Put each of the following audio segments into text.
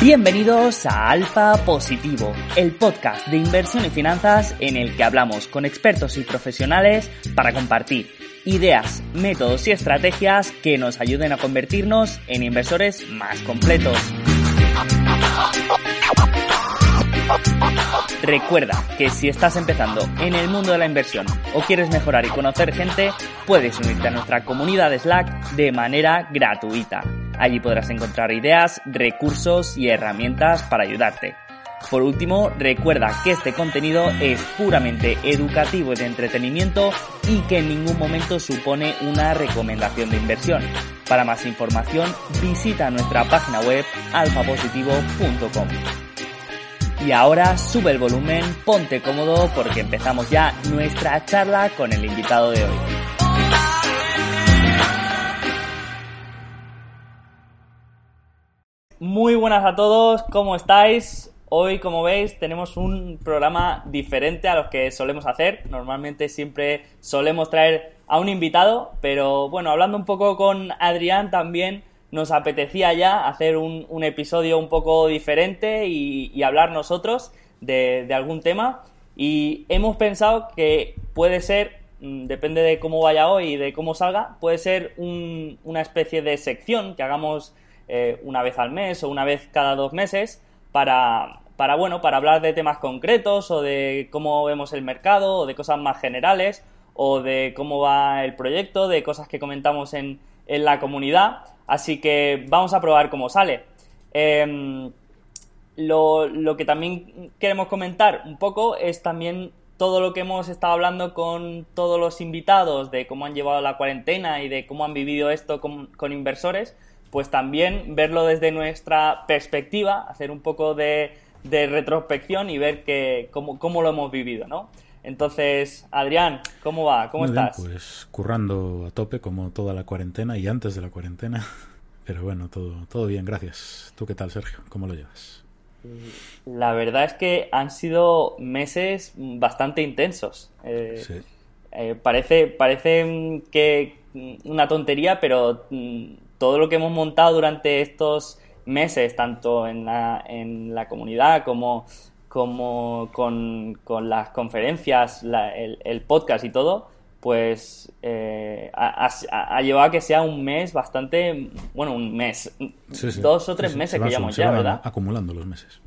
Bienvenidos a Alfa Positivo, el podcast de inversión y finanzas en el que hablamos con expertos y profesionales para compartir ideas, métodos y estrategias que nos ayuden a convertirnos en inversores más completos. Recuerda que si estás empezando en el mundo de la inversión o quieres mejorar y conocer gente, puedes unirte a nuestra comunidad de Slack de manera gratuita. Allí podrás encontrar ideas, recursos y herramientas para ayudarte. Por último, recuerda que este contenido es puramente educativo y de entretenimiento y que en ningún momento supone una recomendación de inversión. Para más información, visita nuestra página web alfapositivo.com. Y ahora sube el volumen, ponte cómodo porque empezamos ya nuestra charla con el invitado de hoy. Muy buenas a todos, ¿cómo estáis? Hoy, como veis, tenemos un programa diferente a los que solemos hacer. Normalmente siempre solemos traer a un invitado, pero bueno, hablando un poco con Adrián también nos apetecía ya hacer un, episodio un poco diferente y, hablar nosotros de, algún tema. Y hemos pensado que puede ser, mm, depende de cómo vaya hoy y de cómo salga, puede ser una especie de sección que hagamos eh, una vez al mes o una vez cada dos meses para, para, bueno, para hablar de temas concretos o de cómo vemos el mercado o de cosas más generales o de cómo va el proyecto, de cosas que comentamos en, en la comunidad. Así que vamos a probar cómo sale. Em, lo, lo, que también queremos comentar un poco es también todo lo que hemos estado hablando con todos los invitados de cómo han llevado la cuarentena y de cómo han vivido esto con, inversores pues también verlo desde nuestra perspectiva, hacer un poco de, retrospección y ver que, cómo, cómo, lo hemos vivido, ¿no? Entonces, Adrián, ¿cómo va? ¿Cómo estás? pues currando a tope como toda la cuarentena y antes de la cuarentena. Pero bueno, todo, todo bien, gracias. ¿Tú qué tal, Sergio? ¿Cómo lo llevas? La verdad es que han sido meses bastante intensos. Eh, sí. Eh, parece, parece que una tontería, pero mm, todo lo que hemos montado durante estos meses, tanto en la, en la comunidad como, como con, las conferencias, el, podcast y todo, pues eh, ha, llevado a que sea un mes bastante, bueno, un mes, dos o tres meses que llevamos ya, ¿verdad? Acumulando los meses.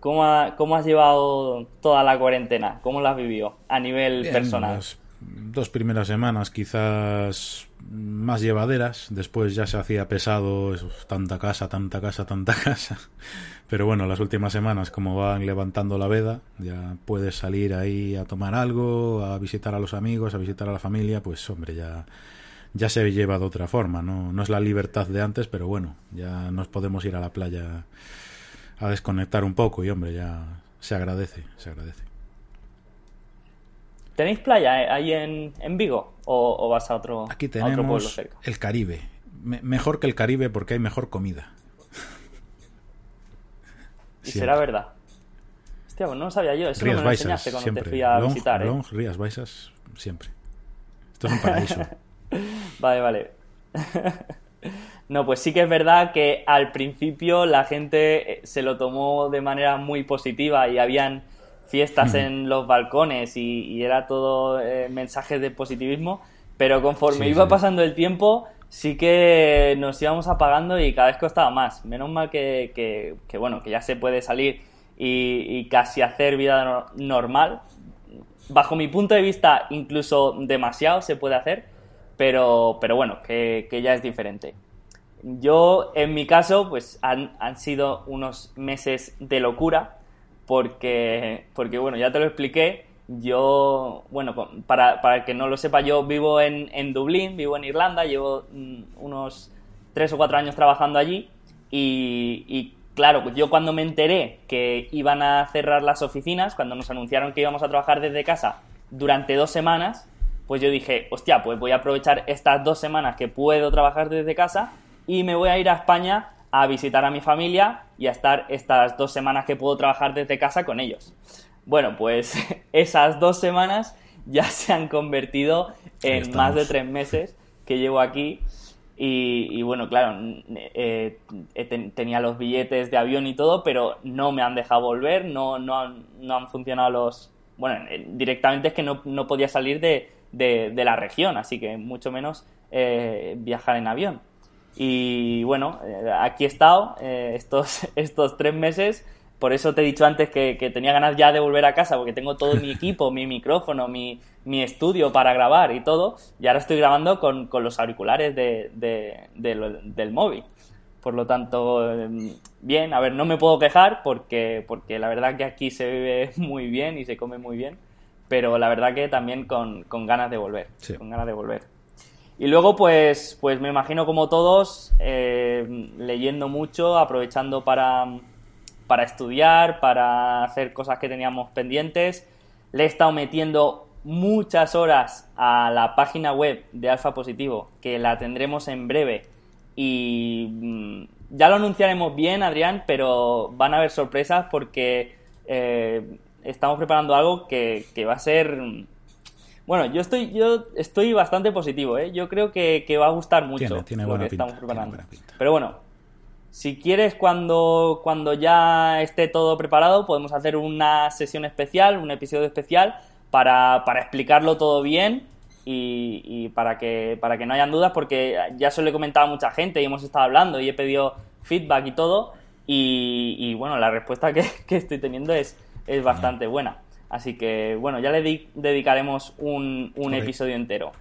¿Cómo, ¿Cómo, has llevado toda la cuarentena? ¿Cómo la has vivido a nivel personal? Las dos primeras semanas quizás más llevaderas. Después ya se hacía pesado, tanta casa, tanta casa, tanta casa. Pero bueno, las últimas semanas, como van levantando la veda, ya puedes salir ahí a tomar algo, a visitar a los amigos, a visitar a la familia, pues hombre, ya, ya se lleva de otra forma. ¿no? no es la libertad de antes, pero bueno, ya nos podemos ir a la playa a desconectar un poco y hombre, ya se agradece, se agradece. ¿Tenéis playa ahí en, en Vigo o, vas a otro, Aquí tenemos el Caribe. mejor que el Caribe porque hay mejor comida. ¿Y será verdad? Hostia, pues no lo sabía yo. Eso no me lo enseñaste cuando te fui a visitar. ¿eh? Rías Baixas, siempre. Esto es un paraíso. vale, vale. no, pues sí que es verdad que al principio la gente se lo tomó de manera muy positiva y habían fiestas en los balcones y, era todo eh, mensajes de positivismo, pero conforme iba pasando el tiempo sí que nos íbamos apagando y cada vez costaba más. Menos mal que, bueno, que ya se puede salir y, casi hacer vida normal. Bajo mi punto de vista, incluso demasiado se puede hacer, pero, pero bueno, que, ya es diferente. Yo, en mi caso, pues han, han sido unos meses de locura, porque, porque bueno, ya te lo expliqué. Yo, bueno, para, para el que no lo sepa, yo vivo en, en Dublín, vivo en Irlanda, llevo mm, unos tres o cuatro años trabajando allí y, y claro, pues yo cuando me enteré que iban a cerrar las oficinas, cuando nos anunciaron que íbamos a trabajar desde casa durante dos semanas, pues yo dije, hostia, pues voy a aprovechar estas dos semanas que puedo trabajar desde casa y me voy a ir a España a visitar a mi familia y a estar estas dos semanas que puedo trabajar desde casa con ellos. Bueno, pues esas dos semanas ya se han convertido en más de tres meses que llevo aquí Y, bueno, claro, eh, tenía los billetes de avión y todo, pero no me han dejado volver, no, no, han, no han funcionado los... Bueno, directamente es que no, no podía salir de, de, la región, así que mucho menos eh, viajar en avión. Y bueno, eh, aquí he estado estos, estos tres meses por eso te he dicho antes que, tenía ganas ya de volver a casa, porque tengo todo mi equipo, mi micrófono, mi, estudio para grabar y todo, y ahora estoy grabando con, los auriculares del móvil. Por lo tanto, em, bien, a ver, no me puedo quejar porque, porque la verdad que aquí se vive muy bien y se come muy bien, pero la verdad que también con, ganas de volver, con ganas de volver. Y luego, pues, pues me imagino como todos, eh, leyendo mucho, aprovechando para para estudiar, para hacer cosas que teníamos pendientes. Le he estado metiendo muchas horas a la página web de Alfa Positivo, que la tendremos en breve. Y mm, ya lo anunciaremos bien, Adrián, pero van a haber sorpresas porque eh, estamos preparando algo que, va a ser... Bueno, yo estoy, yo estoy bastante positivo, ¿eh? Yo creo que, va a gustar mucho lo que estamos preparando. Pero bueno, si quieres, cuando, cuando ya esté todo preparado, podemos hacer una sesión especial, un episodio especial, para, explicarlo todo bien y, para, que, para que no hayan dudas, porque ya se lo he comentado a mucha gente y hemos estado hablando y he pedido feedback y todo. Y, bueno, la respuesta que, estoy teniendo es, es bastante buena. Así que bueno, ya le dedicaremos un, un episodio entero.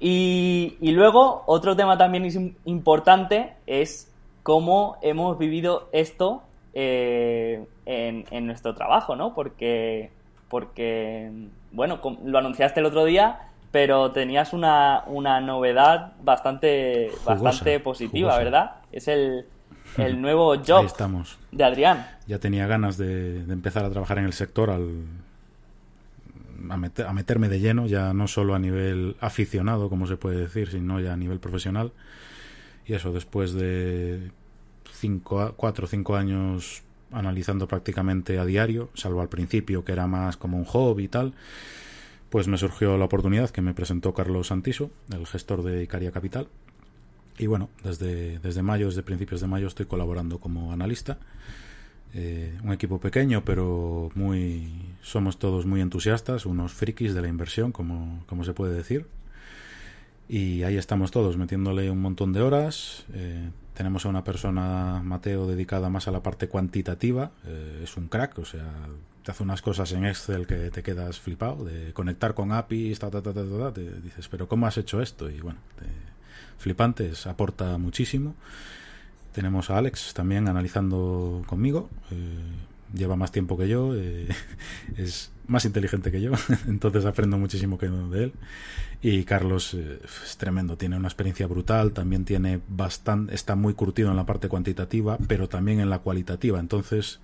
Y, y, luego, otro tema también importante es cómo hemos vivido esto eh, en, nuestro trabajo, ¿no? Porque, porque, bueno, lo anunciaste el otro día, pero tenías una, una novedad bastante, bastante positiva, ¿verdad? Es el, el nuevo job estamos. de Adrián. Ya tenía ganas de, empezar a trabajar en el sector al, a, a, meterme de lleno, ya no solo a nivel aficionado, como se puede decir, sino ya a nivel profesional. Y eso, después de cinco, cuatro o cinco años analizando prácticamente a diario, salvo al principio que era más como un hobby y tal, pues me surgió la oportunidad que me presentó Carlos Santiso, el gestor de Icaria Capital. Y bueno, desde, desde mayo, desde principios de mayo, estoy colaborando como analista. Eh, un equipo pequeño, pero muy somos todos muy entusiastas, unos frikis de la inversión, como, como se puede decir. Y ahí estamos todos, metiéndole un montón de horas. Eh, tenemos a una persona, Mateo, dedicada más a la parte cuantitativa. Eh, es un crack, o sea, te hace unas cosas en Excel que te quedas flipado, de conectar con APIs, ta, ta, ta, ta, te dices, pero ¿cómo has hecho esto? Y bueno, flipantes, aporta muchísimo. Tenemos a Alex también analizando conmigo. Eh, lleva más tiempo que yo, eh, es más inteligente que yo, entonces aprendo muchísimo de él. Y Carlos eh, es tremendo, tiene una experiencia brutal, también tiene bastante, está muy curtido en la parte cuantitativa, pero también en la cualitativa, entonces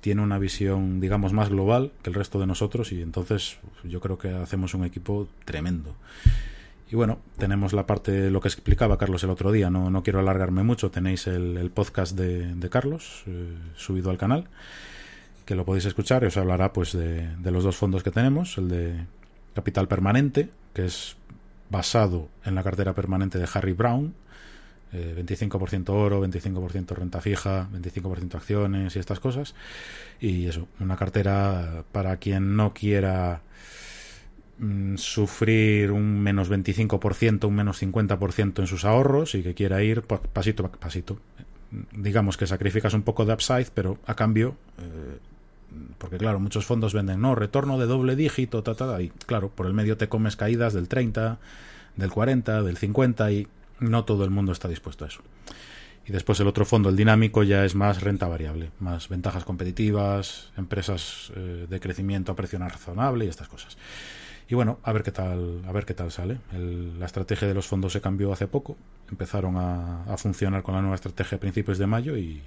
tiene una visión, digamos, más global que el resto de nosotros y entonces yo creo que hacemos un equipo tremendo. Y bueno, tenemos la parte, lo que explicaba Carlos el otro día, no, no quiero alargarme mucho, tenéis el, podcast de, Carlos eh, subido al canal que lo podéis escuchar y os hablará pues de, los dos fondos que tenemos, el de capital permanente, que es basado en la cartera permanente de Harry Brown, 25% eh, oro, 25% renta fija, 25% acciones y estas cosas. Y eso, una cartera para quien no quiera mm, sufrir un menos 25%, un menos 50% en sus ahorros y que quiera ir pasito a pasito. Digamos que sacrificas un poco de upside, pero a cambio eh, porque claro, muchos fondos venden, no, retorno de doble dígito, ta, ta, y claro, por el medio te comes caídas del 30, del 40, del 50 y no todo el mundo está dispuesto a eso. Y después el otro fondo, el dinámico, ya es más renta variable, más ventajas competitivas, empresas eh, de crecimiento a precio razonable y estas cosas. Y bueno, a ver qué tal, a ver qué tal sale. la estrategia de los fondos se cambió hace poco, empezaron a, funcionar con la nueva estrategia a principios de mayo y,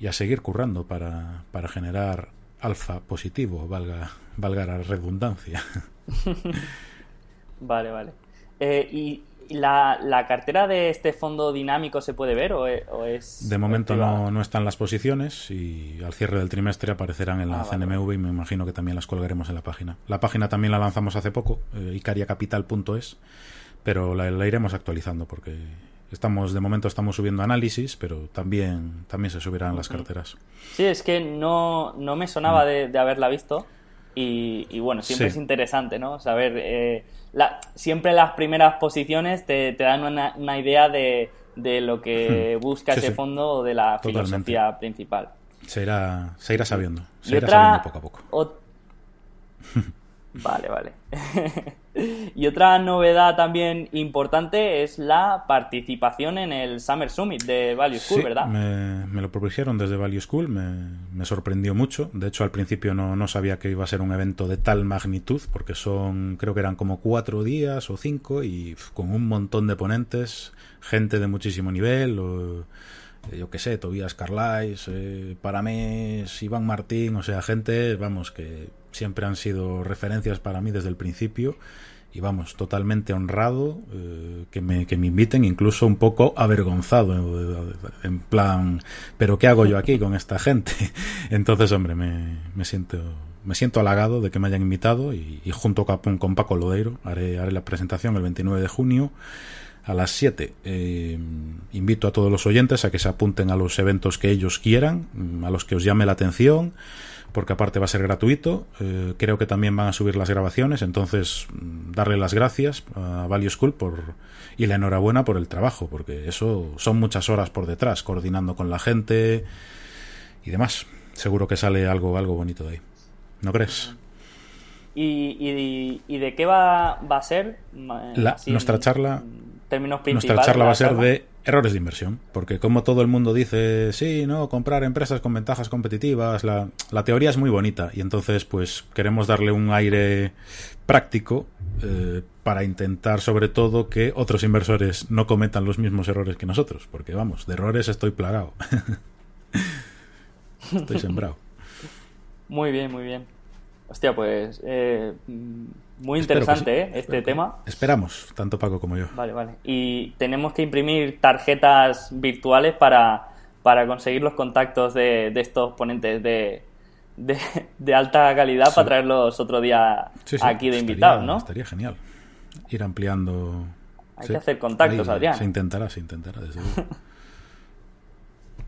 y a seguir currando para, para generar alfa positivo, valga, valga la redundancia. vale, vale. Eh, ¿Y la, la, cartera de este fondo dinámico se puede ver o e, es...? de momento no, no, están las posiciones y al cierre del trimestre aparecerán en la ah, CNMV y me imagino que también las colgaremos en la página. La página también la lanzamos hace poco, eh, icariacapital.es pero la, iremos actualizando porque estamos de momento estamos subiendo análisis, pero también también se subirán las carteras. Sí, es que no, no me sonaba mm. de, haberla visto y, bueno, siempre es interesante, ¿no? Saber, eh, la, siempre las primeras posiciones te, te dan una, una idea de, de, lo que busca ese fondo o de la filosofía principal. Se irá, se irá sabiendo, se irá sabiendo poco a poco. Vale, vale. y otra novedad también importante es la participación en el Summer Summit de Value School, ¿verdad? Me, me, lo propusieron desde Value School, me, me, sorprendió mucho. De hecho, al principio no, no sabía que iba a ser un evento de tal magnitud, porque son, creo que eran como cuatro días o cinco, y con un montón de ponentes, gente de muchísimo nivel. O, yo qué sé, Tobias Carlais, eh, Paramés, Iván Martín, o sea, gente, vamos, que siempre han sido referencias para mí desde el principio y vamos, totalmente honrado eh, que, me, que me inviten, incluso un poco avergonzado, eh, en plan, pero ¿qué hago yo aquí con esta gente? Entonces, hombre, me, me siento me siento halagado de que me hayan invitado y, junto con, con, Paco Lodeiro haré, haré la presentación el 29 de junio a las 7. Eh, invito a todos los oyentes a que se apunten a los eventos que ellos quieran, a los que os llame la atención porque aparte va a ser gratuito. Eh, creo que también van a subir las grabaciones, entonces mm, darle las gracias a Value School por, y la enhorabuena por el trabajo, porque eso son muchas horas por detrás, coordinando con la gente y demás. Seguro que sale algo, algo bonito de ahí. ¿No crees? ¿Y, y, de qué va, va a ser? nuestra charla. Nuestra charla va a ser de errores de inversión, porque como todo el mundo dice, sí, no, comprar empresas con ventajas competitivas, la, la teoría es muy bonita y entonces pues queremos darle un aire práctico eh, para intentar sobre todo que otros inversores no cometan los mismos errores que nosotros, porque vamos, de errores estoy plagado. estoy sembrado. Muy bien, muy bien. Hostia, pues eh, muy interesante ¿eh? este tema. Esperamos, tanto Paco como yo. Vale, vale. Y tenemos que imprimir tarjetas virtuales para, para conseguir los contactos de, estos ponentes de, de, alta calidad para traerlos otro día aquí de invitados, ¿no? Estaría genial. Ir ampliando. Hay que hacer contactos, Adrián. Se intentará, se intentará, desde luego.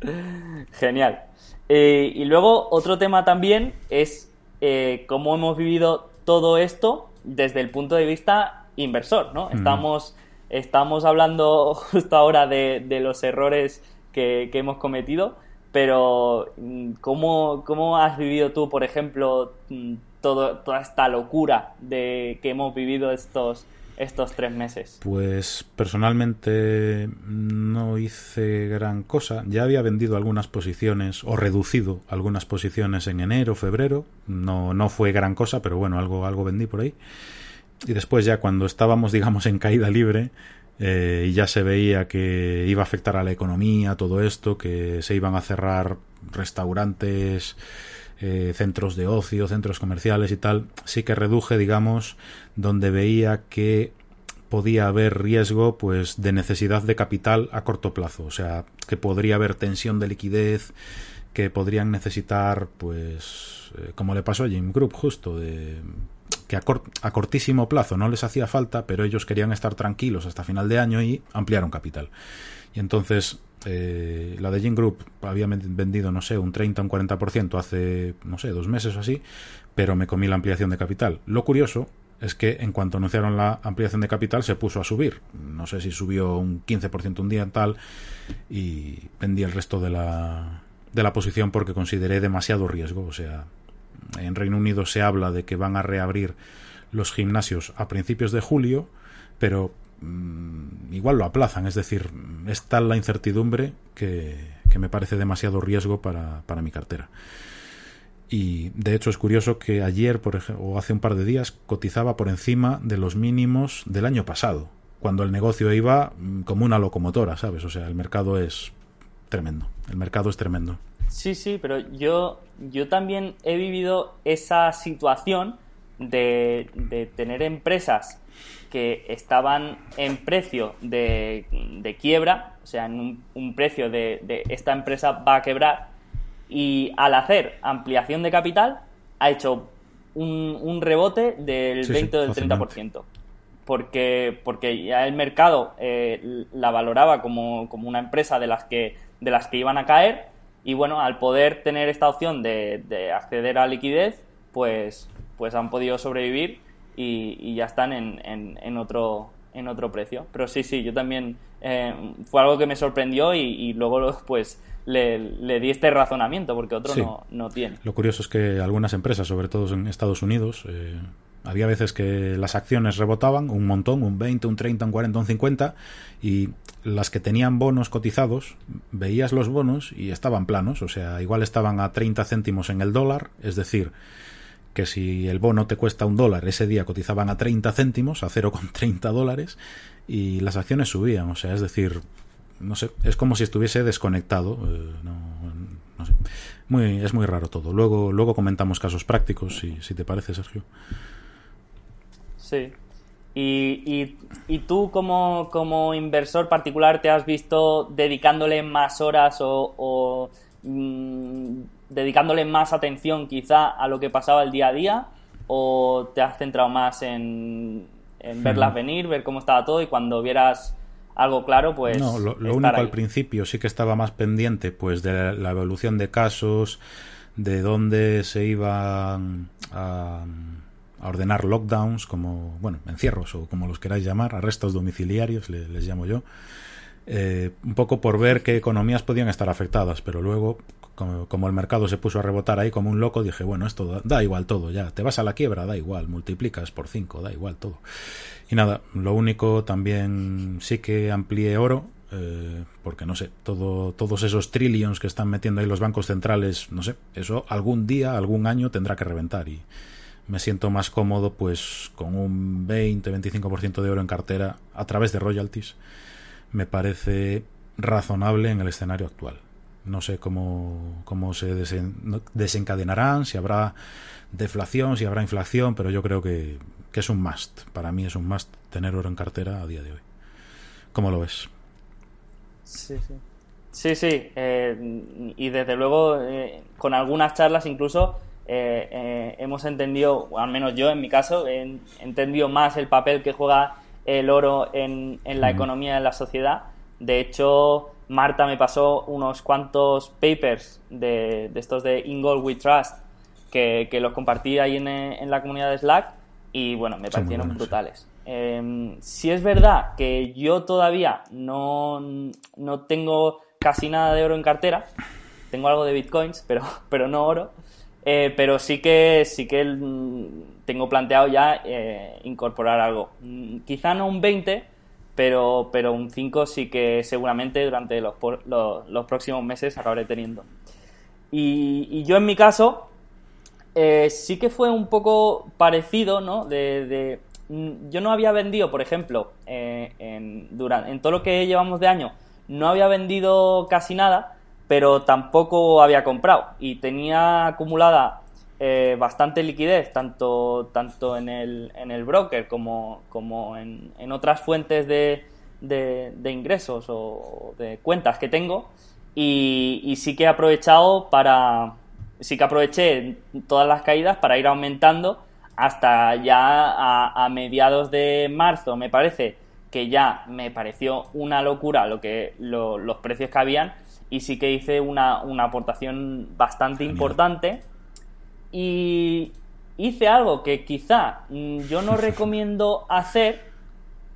Genial. Eh, y luego otro tema también es eh, cómo hemos vivido todo esto desde el punto de vista inversor, ¿no? Estamos, estamos hablando justo ahora de, los errores que, hemos cometido, pero mm, ¿cómo, ¿cómo, has vivido tú, por ejemplo, mm, todo, toda esta locura de que hemos vivido estos, estos tres meses? Pues personalmente no hice gran cosa. Ya había vendido algunas posiciones o reducido algunas posiciones en enero, febrero. No, no fue gran cosa, pero bueno, algo, algo vendí por ahí. Y después ya cuando estábamos, digamos, en caída libre, eh, y ya se veía que iba a afectar a la economía todo esto, que se iban a cerrar restaurantes, eh, centros de ocio, centros comerciales y tal, sí que reduje, digamos, donde veía que podía haber riesgo pues de necesidad de capital a corto plazo, o sea, que podría haber tensión de liquidez, que podrían necesitar pues eh, como le pasó a Jim Group justo de que a, a, cortísimo plazo no les hacía falta, pero ellos querían estar tranquilos hasta final de año y ampliaron capital. Y entonces eh, la de Gin Group había vendido, no sé, un 30 o un 40% hace, no sé, dos meses o así, pero me comí la ampliación de capital. Lo curioso es que en cuanto anunciaron la ampliación de capital se puso a subir. No sé si subió un 15% un día tal y vendí el resto de la, de la posición porque consideré demasiado riesgo. O sea, en Reino Unido se habla de que van a reabrir los gimnasios a principios de julio, pero igual lo aplazan. Es decir, es tal la incertidumbre que, me parece demasiado riesgo para, para, mi cartera. Y de hecho es curioso que ayer, por ejemplo, o hace un par de días, cotizaba por encima de los mínimos del año pasado, cuando el negocio iba mm, como una locomotora, ¿sabes? O sea, el mercado es tremendo. El mercado es tremendo. Sí, sí, pero yo, yo también he vivido esa situación de, de tener empresas que estaban en precio de, quiebra, o sea, en un, precio de, esta empresa va a quebrar, y al hacer ampliación de capital ha hecho un, rebote del 20 o del 30%. porque, porque ya el mercado eh, la valoraba como, como, una empresa de las, que, de las que iban a caer y bueno, al poder tener esta opción de, de acceder a liquidez, pues, pues han podido sobrevivir y, ya están en, en, otro, en otro precio. Pero sí, sí, yo también eh, fue algo que me sorprendió y, luego pues le, di este razonamiento porque otro no, no, tiene. Lo curioso es que algunas empresas, sobre todo en Estados Unidos, eh, había veces que las acciones rebotaban un montón, un 20, un 30, un 40, un 50 y las que tenían bonos cotizados, veías los bonos y estaban planos, o sea, igual estaban a 30 céntimos en el dólar, es decir, que si el bono te cuesta un dólar, ese día cotizaban a 30 céntimos, a 0,30 dólares, y las acciones subían. O sea, es decir, no sé, es como si estuviese desconectado. Eh, no, sé. Muy, es muy raro todo. Luego, luego comentamos casos prácticos, si, si te parece, Sergio. Sí. Y, y, tú como, como, inversor particular te has visto dedicándole más horas o, mm, dedicándole más atención quizá a lo que pasaba el día a día o te has centrado más en, verlas venir, ver cómo estaba todo y cuando vieras algo claro, pues... No, lo, único al principio sí que estaba más pendiente pues de la evolución de casos, de dónde se iban a, ordenar lockdowns, como, bueno, encierros o como los queráis llamar, arrestos domiciliarios, les, llamo yo. Eh, un poco por ver qué economías podían estar afectadas, pero luego como, el mercado se puso a rebotar ahí como un loco, dije, bueno, esto da, igual todo, ya, te vas a la quiebra, da igual, multiplicas por 5, da igual todo. Y nada, lo único también sí que amplié oro, eh, porque no sé, todo, todos esos trillions que están metiendo ahí los bancos centrales, no sé, eso algún día, algún año tendrá que reventar y me siento más cómodo pues con un 20-25% de oro en cartera a través de royalties. Me parece razonable en el escenario actual. No sé cómo, cómo se desencadenarán, si habrá deflación, si habrá inflación, pero yo creo que, es un must. Para mí es un must tener oro en cartera a día de hoy. ¿Cómo lo ves? Sí, sí. Sí, sí. Eh, y desde luego, eh, con algunas charlas incluso eh, hemos entendido, al menos yo en mi caso, he entendido más el papel que juega el oro en, en la mm. economía de la sociedad. De hecho, Marta me pasó unos cuantos papers de, estos de In Gold We Trust que, los compartí ahí en, la comunidad de Slack y bueno, me parecieron brutales. Eh, si es verdad que yo todavía no, no, tengo casi nada de oro en cartera, tengo algo de bitcoins, pero, pero no oro. Eh, pero sí que sí que tengo planteado ya eh, incorporar algo. Mm, quizá no un 20, pero, pero un 5 sí que seguramente durante los, los, próximos meses acabaré teniendo. Y, yo en mi caso, eh, sí que fue un poco parecido, ¿no? De, mm, yo no había vendido, por ejemplo, eh, durante, en todo lo que llevamos de año, no había vendido casi nada, pero tampoco había comprado. Y tenía acumulada eh, bastante liquidez, tanto, tanto en, el, en el broker como, como en, en otras fuentes de, de, ingresos o de cuentas que tengo. Y, sí que he aprovechado para. Sí que aproveché todas las caídas para ir aumentando hasta ya a, mediados de marzo, me parece que ya me pareció una locura lo que los precios que habían y sí que hice una, una aportación bastante importante y hice algo que quizá mm, yo no recomiendo hacer,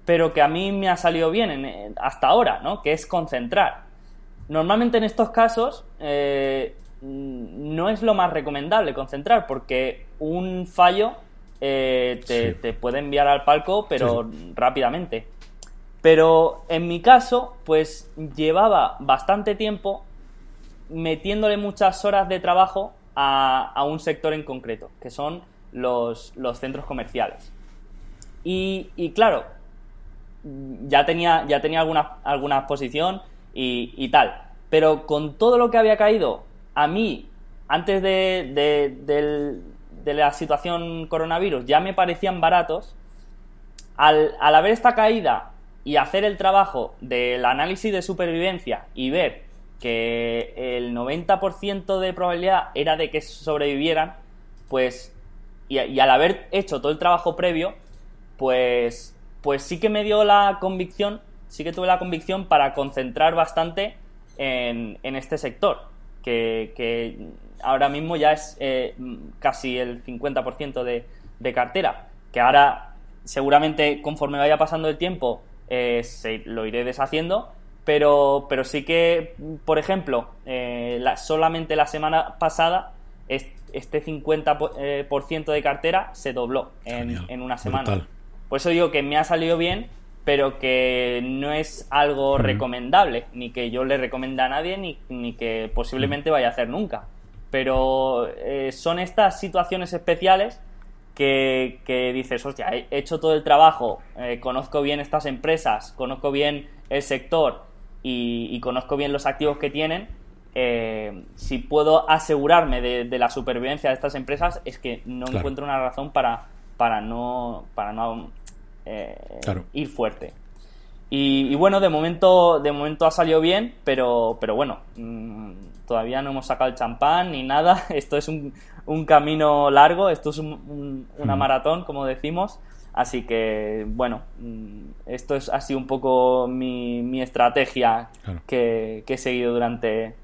pero que a mí me ha salido bien hasta ahora, ¿no? Que es concentrar. Normalmente en estos casos eh, mm, no es lo más recomendable concentrar, porque un fallo eh, te, puede enviar al palco, pero rápidamente. Pero en mi caso, pues llevaba bastante tiempo metiéndole muchas horas de trabajo a, un sector en concreto, que son los, centros comerciales. Y, claro, ya tenía, ya tenía alguna, alguna exposición y, tal, pero con todo lo que había caído, a mí, antes de, de, la situación coronavirus, ya me parecían baratos. Al, al haber esta caída y hacer el trabajo del análisis de supervivencia y ver que el 90% de probabilidad era de que sobrevivieran, pues, y, al haber hecho todo el trabajo previo, pues, pues sí que me dio la convicción, sí que tuve la convicción para concentrar bastante en, este sector, que, ahora mismo ya es eh, casi el 50% de, de cartera, que ahora seguramente conforme vaya pasando el tiempo eh, se, lo iré deshaciendo, pero, pero sí que, por ejemplo, eh, solamente la semana pasada este 50% eh, de cartera se dobló en, una semana. Por eso digo que me ha salido bien, pero que no es algo recomendable, ni que yo le recomiende a nadie, ni, ni que posiblemente vaya a hacer nunca. Pero son estas situaciones especiales que, dices, hostia, he hecho todo el trabajo, eh, conozco bien estas empresas, conozco bien el sector y, conozco bien los activos que tienen, eh, si puedo asegurarme de, la supervivencia de estas empresas, es que no encuentro una razón para, para no, para no eh, ir fuerte. Y, bueno, de momento, de momento ha salido bien, pero, pero bueno, mm, todavía no hemos sacado el champán ni nada. Esto es un, un camino largo, esto es una maratón, como decimos. Así que, bueno, mm, esto es así un poco mi, mi estrategia que, he seguido durante,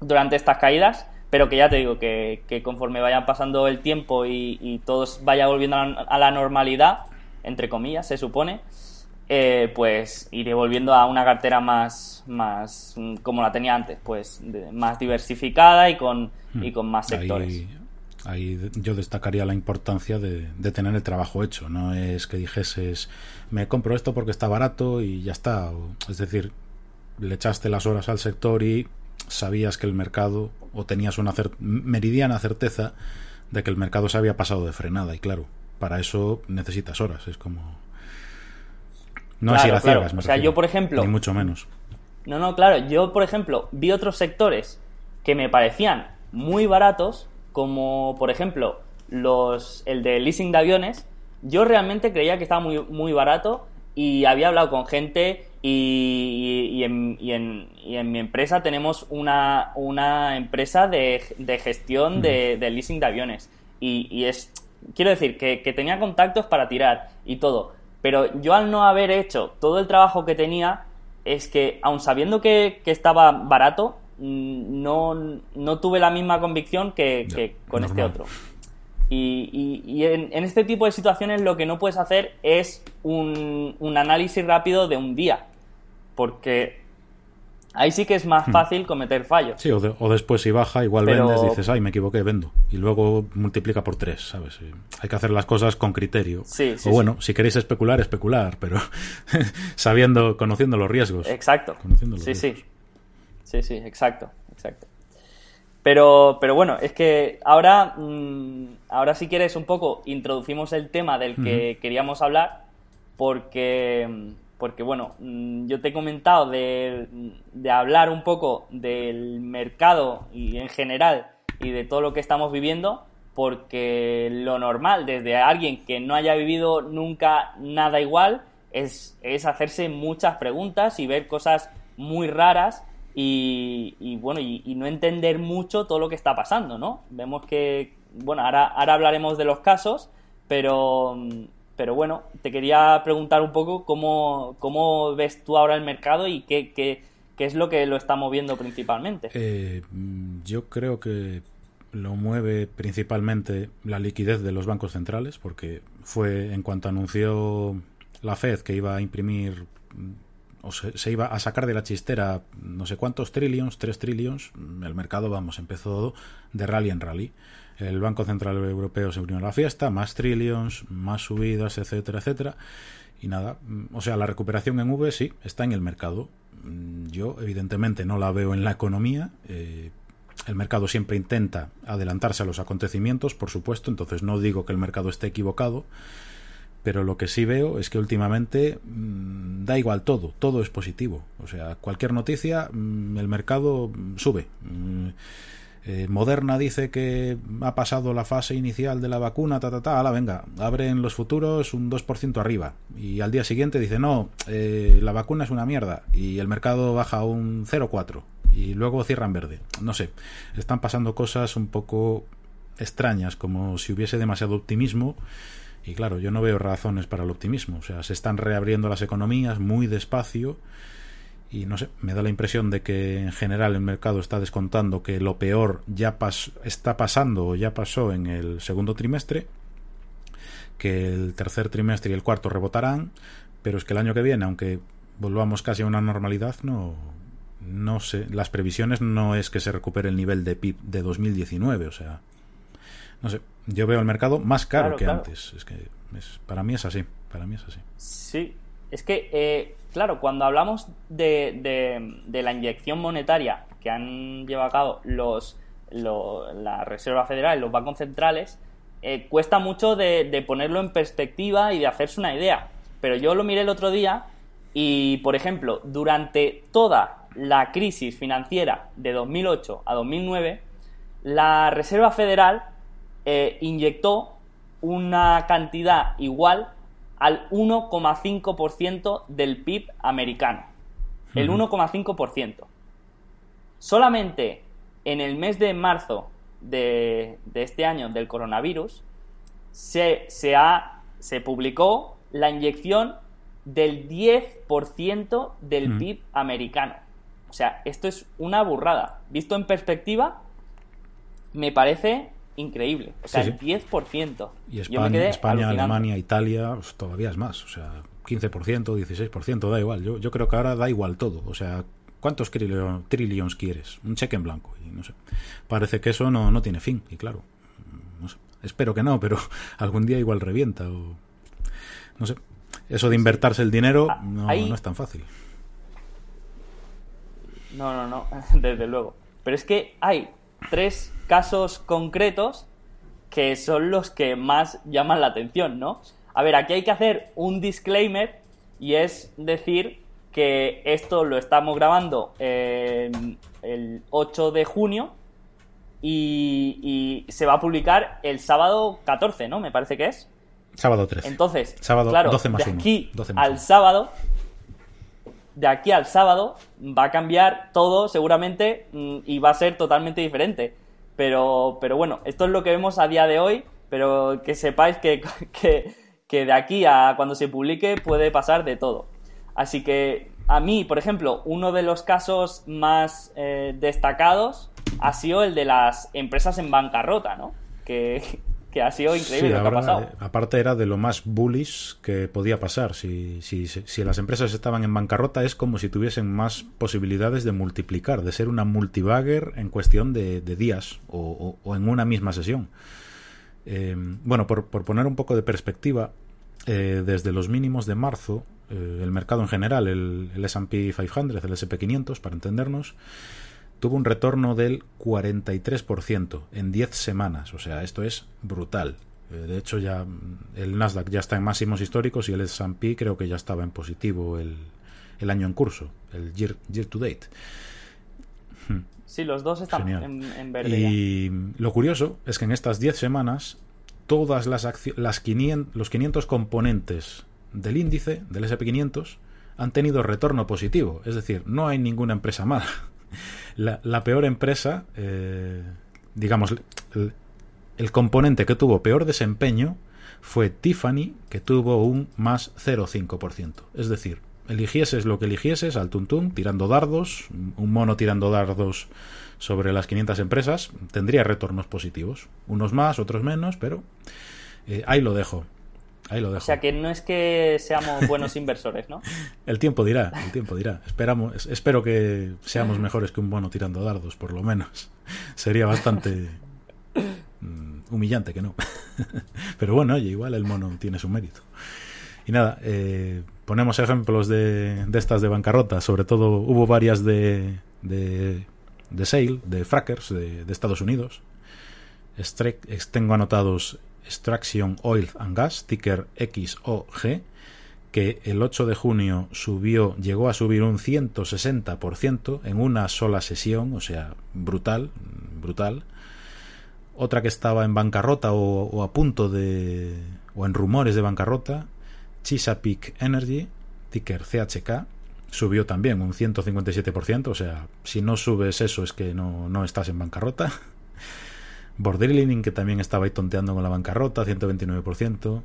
durante estas caídas, pero que ya te digo que, conforme vaya pasando el tiempo y, y todo vaya volviendo a la, normalidad, entre comillas, se supone, eh, pues iré volviendo a una cartera más, más mm, como la tenía antes, pues más diversificada y con, y hmm. con más sectores. Ahí yo destacaría la importancia de, tener el trabajo hecho. No es que dijeses, me compro esto porque está barato y ya está. es decir, le echaste las horas al sector y sabías que el mercado, o tenías una meridiana certeza de que el mercado se había pasado de frenada. Y claro, para eso necesitas horas. Es como. No es ir a ciegas, O sea, yo, por ejemplo. Ni mucho menos. No, no, claro. Yo, por ejemplo, vi otros sectores que me parecían muy baratos como por ejemplo los, el de leasing de aviones, yo realmente creía que estaba muy, muy barato y había hablado con gente y, y, en, y, en, y, en, mi empresa tenemos una, una empresa de, de gestión de, de, leasing de aviones. Y, es, quiero decir, que, que, tenía contactos para tirar y todo. Pero yo al no haber hecho todo el trabajo que tenía, es que, aun sabiendo que, que estaba barato, no, no tuve la misma convicción que, con este otro. Y, en, este tipo de situaciones lo que no puedes hacer es un, análisis rápido de un día, porque ahí sí que es más hmm. fácil cometer fallos. Sí, o, después si baja, igual vendes, dices, ay, me equivoqué, vendo. Y luego multiplica por tres, ¿sabes? Hay que hacer las cosas con criterio. o bueno, si queréis especular, especular, pero sabiendo, conociendo los riesgos. Exacto. sí, sí. Sí, sí, exacto, exacto. Pero, pero bueno, es que ahora, mm, ahora si quieres un poco introducimos el tema del que queríamos hablar, porque, porque bueno, mm, yo te he comentado de, de, hablar un poco del mercado y en general y de todo lo que estamos viviendo, porque lo normal desde alguien que no haya vivido nunca nada igual es, es hacerse muchas preguntas y ver cosas muy raras y, bueno, y, no entender mucho todo lo que está pasando, ¿no? Vemos que, bueno, ahora, ahora hablaremos de los casos, pero, pero bueno, te quería preguntar un poco cómo, cómo ves tú ahora el mercado y qué, qué, qué es lo que lo está moviendo principalmente. Eh, yo creo que lo mueve principalmente la liquidez de los bancos centrales, porque fue en cuanto anunció la Fed que iba a imprimir o se, iba a sacar de la chistera no sé cuántos trillions, tres trillions, el mercado, vamos, empezó de rally en rally. El Banco Central Europeo se unió a la fiesta, más trillions, más subidas, etcétera, etcétera. Y nada, o sea, la recuperación en V sí, está en el mercado. Yo, evidentemente, no la veo en la economía. Eh, el mercado siempre intenta adelantarse a los acontecimientos, por supuesto, entonces no digo que el mercado esté equivocado, pero lo que sí veo es que últimamente mm, da igual todo, todo es positivo. O sea, cualquier noticia, mm, el mercado mm, sube. Eh, Moderna dice que ha pasado la fase inicial de la vacuna, ta, ta, ta, ala, venga, abren los futuros un 2% arriba. Y al día siguiente dice, no, eh, la vacuna es una mierda. Y el mercado baja un 0,4. Y luego cierran verde. No sé, están pasando cosas un poco extrañas, como si hubiese demasiado optimismo Y claro, yo no veo razones para el optimismo. O sea, se están reabriendo las economías muy despacio y no sé, me da la impresión de que en general el mercado está descontando que lo peor ya está pasando o ya pasó en el segundo trimestre, que el tercer trimestre y el cuarto rebotarán, pero es que el año que viene, aunque volvamos casi a una normalidad, no, no sé, las previsiones no es que se recupere el nivel de PIB de 2019, o sea, no sé, yo veo el mercado más caro que antes, es que para mí es así, para mí es así. Sí, es que, eh, claro, cuando hablamos de, de, la inyección monetaria que han llevado a cabo los, la Reserva Federal y los bancos centrales, eh, cuesta mucho de, de ponerlo en perspectiva y de hacerse una idea. Pero yo lo miré el otro día y, por ejemplo, durante toda la crisis financiera de 2008 a 2009, la Reserva Federal eh, inyectó una cantidad igual al 1,5% del PIB americano. El 1,5%. Solamente en el mes de marzo de, este año del coronavirus se, se, ha, se publicó la inyección del 10% del PIB americano. O sea, esto es una burrada. Visto en perspectiva, me parece increíble. O sea, el 10%. Y España, España Alemania, Italia, pues, todavía es más. O sea, 15%, 16%, da igual. Yo, yo creo que ahora da igual todo. O sea, ¿cuántos trillions quieres? Un cheque en blanco. Y no sé. Parece que eso no, no tiene fin. Y claro, no sé. espero que no, pero algún día igual revienta. O... No sé. Eso de invertirse el dinero ah, no, no es tan fácil. No, no, no, desde luego. Pero es que hay tres casos concretos que son los que más llaman la atención, ¿no? A ver, aquí hay que hacer un disclaimer y es decir que esto lo estamos grabando el 8 de junio y, se va a publicar el sábado 14, ¿no? Me parece que es. Sábado 13. Entonces, sábado claro, de aquí al sábado de aquí al sábado va a cambiar todo seguramente mm, y va a ser totalmente diferente. Pero, pero bueno, esto es lo que vemos a día de hoy, pero que sepáis que, que, de aquí a cuando se publique puede pasar de todo. Así que a mí, por ejemplo, uno de los casos más eh, destacados ha sido el de las empresas en bancarrota, ¿no? Que, que ha sido increíble lo que ha pasado. Eh, aparte era de lo más bullish que podía pasar. Si, si, si, las empresas estaban en bancarrota es como si tuviesen más posibilidades de multiplicar, de ser una multibagger en cuestión de, días o, en una misma sesión. Eh, bueno, por, por, poner un poco de perspectiva, eh, desde los mínimos de marzo, el mercado en general, el, el S&P 500, el S&P 500, para entendernos, tuvo un retorno del 43% en 10 semanas. O sea, esto es brutal. Eh, de hecho, ya mm, el Nasdaq ya está en máximos históricos y el S&P creo que ya estaba en positivo el, el año en curso, el year, year to date. Hmm. Sí, los dos están en, verde. Y lo curioso es que en estas 10 semanas, todas las, las 500, los 500 componentes del índice, del SP500, han tenido retorno positivo. Es decir, no hay ninguna empresa mala la, peor empresa, eh, digamos, el, componente que tuvo peor desempeño fue Tiffany, que tuvo un más 0,5%. Es decir, eligieses lo que eligieses al tuntún, tirando dardos, un mono tirando dardos sobre las 500 empresas, tendría retornos positivos. Unos más, otros menos, pero eh, ahí lo dejo. Ahí lo dejo. O sea que no es que seamos buenos inversores, ¿no? el tiempo dirá, el tiempo dirá. Esperamos, espero que seamos mejores que un mono tirando dardos, por lo menos. Sería bastante mm, humillante que no. Pero bueno, oye, igual el mono tiene su mérito. Y nada, eh, ponemos ejemplos de, de, estas de bancarrota. Sobre todo hubo varias de, de, de sale, de frackers de, de Estados Unidos. tengo anotados Extraction Oil and Gas, ticker XOG, que el 8 de junio subió, llegó a subir un 160% en una sola sesión, o sea, brutal, brutal. Otra que estaba en bancarrota o, a punto de, o en rumores de bancarrota, Chesapeake Energy, ticker CHK, subió también un 157%, o sea, si no subes eso es que no, no estás en bancarrota. Borderlining, que también estaba ahí tonteando con la bancarrota, 129%.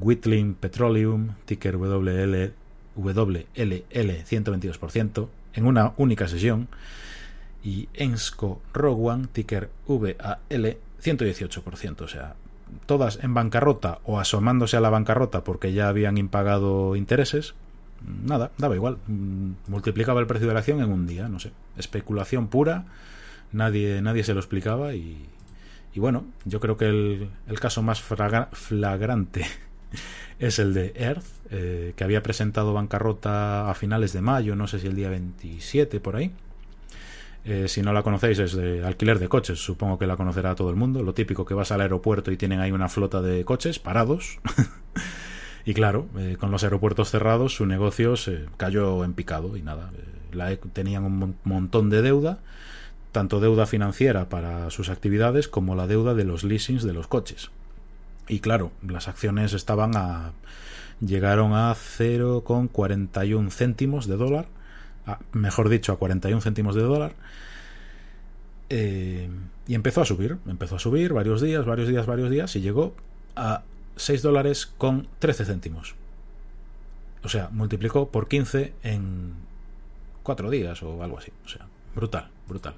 Whitling Petroleum, ticker WL, WLL 122% en una única sesión. Y Ensco Rowan, ticker VAL 118%, o sea, todas en bancarrota o asomándose a la bancarrota porque ya habían impagado intereses, nada, daba igual, multiplicaba el precio de la acción en un día, no sé, especulación pura, nadie, nadie se lo explicaba y, y bueno, yo creo que el, el caso más flagrante es el de Earth, eh, que había presentado bancarrota a finales de mayo, no sé si el día 27 por ahí. Eh, si no la conocéis es de alquiler de coches, supongo que la conocerá todo el mundo. Lo típico que vas al aeropuerto y tienen ahí una flota de coches parados. y claro, eh, con los aeropuertos cerrados su negocio se cayó en picado y nada. La, tenían un montón de deuda, tanto deuda financiera para sus actividades como la deuda de los leasings de los coches. Y claro, las acciones estaban a llegaron a 0,41 céntimos de dólar mejor dicho, a 41 céntimos de dólar. Eh, y empezó a subir, empezó a subir varios días, varios días, varios días, y llegó a 6 dólares con 13 céntimos. O sea, multiplicó por 15 en 4 días o algo así. O sea, brutal, brutal.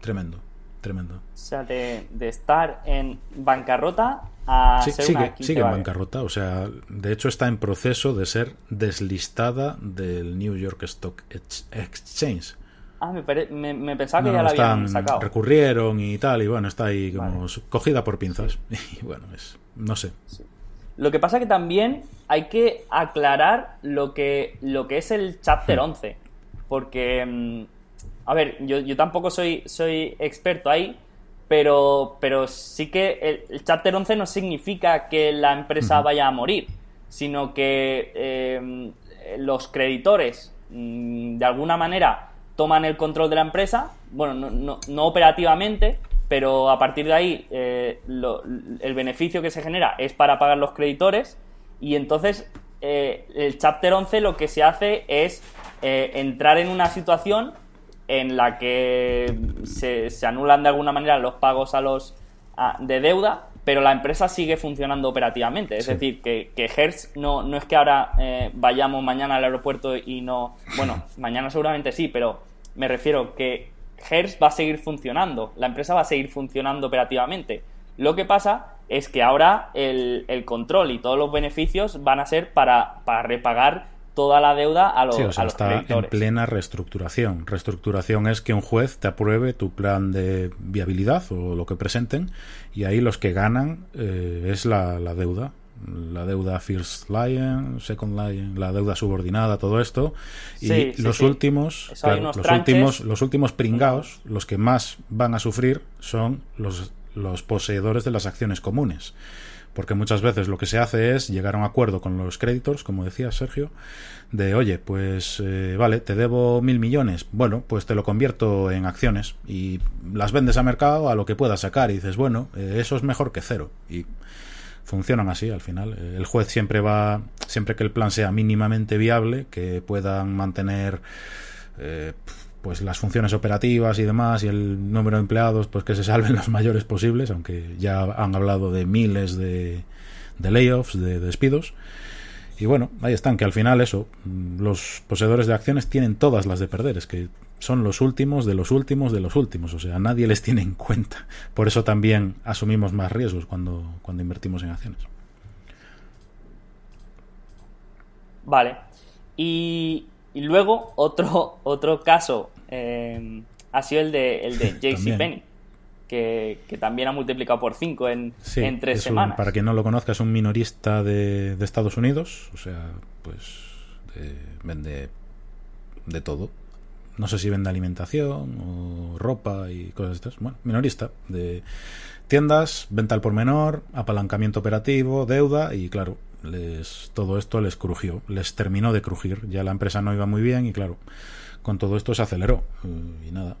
Tremendo tremendo. O sea, de, estar en bancarrota a ser sigue, sigue en bancarrota. O sea, de hecho está en proceso de ser deslistada del New York Stock Exchange. Ah, me, pensaba que ya la habían sacado. Recurrieron y tal, y bueno, está ahí como cogida por pinzas. Y bueno, es, no sé. Lo que pasa que también hay que aclarar lo que, lo que es el Chapter 11. Hmm. Porque mm, a ver, yo, yo tampoco soy, soy experto ahí, pero, pero sí que el, Chapter 11 no significa que la empresa vaya a morir, sino que eh, los creditores mm, de alguna manera toman el control de la empresa, bueno, no, no, operativamente, pero a partir de ahí eh, el beneficio que se genera es para pagar los creditores y entonces eh, el Chapter 11 lo que se hace es entrar en una situación en la que se, anulan de alguna manera los pagos a los de deuda, pero la empresa sigue funcionando operativamente. Es decir, que, que Hertz no, no es que ahora eh, vayamos mañana al aeropuerto y no. Bueno, mañana seguramente sí, pero me refiero que Hertz va a seguir funcionando, la empresa va a seguir funcionando operativamente. Lo que pasa es que ahora el, el control y todos los beneficios van a ser para, para repagar toda la deuda a, los, sí, o sea, está en plena reestructuración. Reestructuración es que un juez te apruebe tu plan de viabilidad o lo que presenten y ahí los que ganan eh, es la, deuda. La deuda First Lion, Second Lion, la deuda subordinada, todo esto. Y los últimos, los últimos, los últimos pringaos, los que más van a sufrir son los, los poseedores de las acciones comunes porque muchas veces lo que se hace es llegar a un acuerdo con los créditos, como decía Sergio, de oye, pues eh, vale, te debo mil millones, bueno, pues te lo convierto en acciones y las vendes a mercado a lo que puedas sacar y dices, bueno, eh, eso es mejor que cero y funcionan así al final. Eh, el juez siempre va, siempre que el plan sea mínimamente viable, que puedan mantener pues las funciones operativas y demás y el número de empleados pues que se salven los mayores posibles aunque ya han hablado de miles de, layoffs de, despidos. Y bueno ahí están que al final eso los poseedores de acciones tienen todas las de perder es que son los últimos de los últimos de los últimos o sea nadie les tiene en cuenta. Por eso también asumimos más riesgos cuando cuando invertimos en acciones. Vale. Y, y luego otro otro caso eh, ha sido el de, el de JCPenney. Que, que, también ha multiplicado por 5 en, en tres semanas. para quien no lo conozca, es un minorista de, de Estados Unidos, o sea, pues vende de todo. No sé si vende alimentación o ropa y cosas de estas. Bueno, minorista de tiendas, venta al por menor, apalancamiento operativo, deuda y claro, les, todo esto les crujió, les terminó de crujir. Ya la empresa no iba muy bien y claro, con todo esto se aceleró y nada.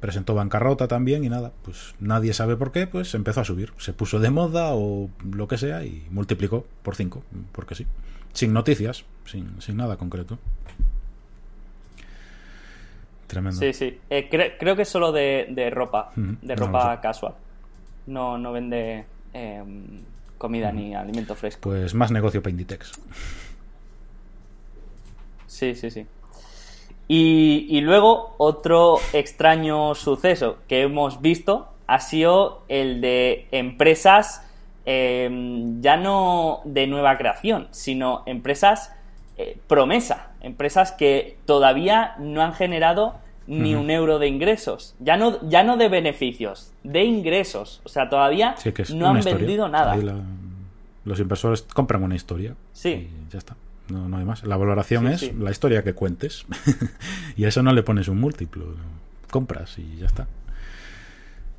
Presentó bancarrota también y nada pues nadie sabe por qué pues empezó a subir. Se puso de moda o lo que sea y multiplicó por cinco porque sí. Sin noticias sin, nada concreto. Tremendo. Sí sí. Eh, creo que es solo de, ropa de ropa casual. No no vende em, comida ni alimento fresco. Pues más negocio para Inditex. Sí, sí, sí. Y, luego otro extraño suceso que hemos visto ha sido el de empresas em, ya no de nueva creación, sino empresas eh, promesa, empresas que todavía no han generado ni un euro de ingresos, ya no, ya no de beneficios, de ingresos, o sea, todavía no han vendido nada. los inversores compran una historia sí. y ya está. No, no hay más. La valoración es la historia que cuentes. y a eso no le pones un múltiplo. Compras y ya está.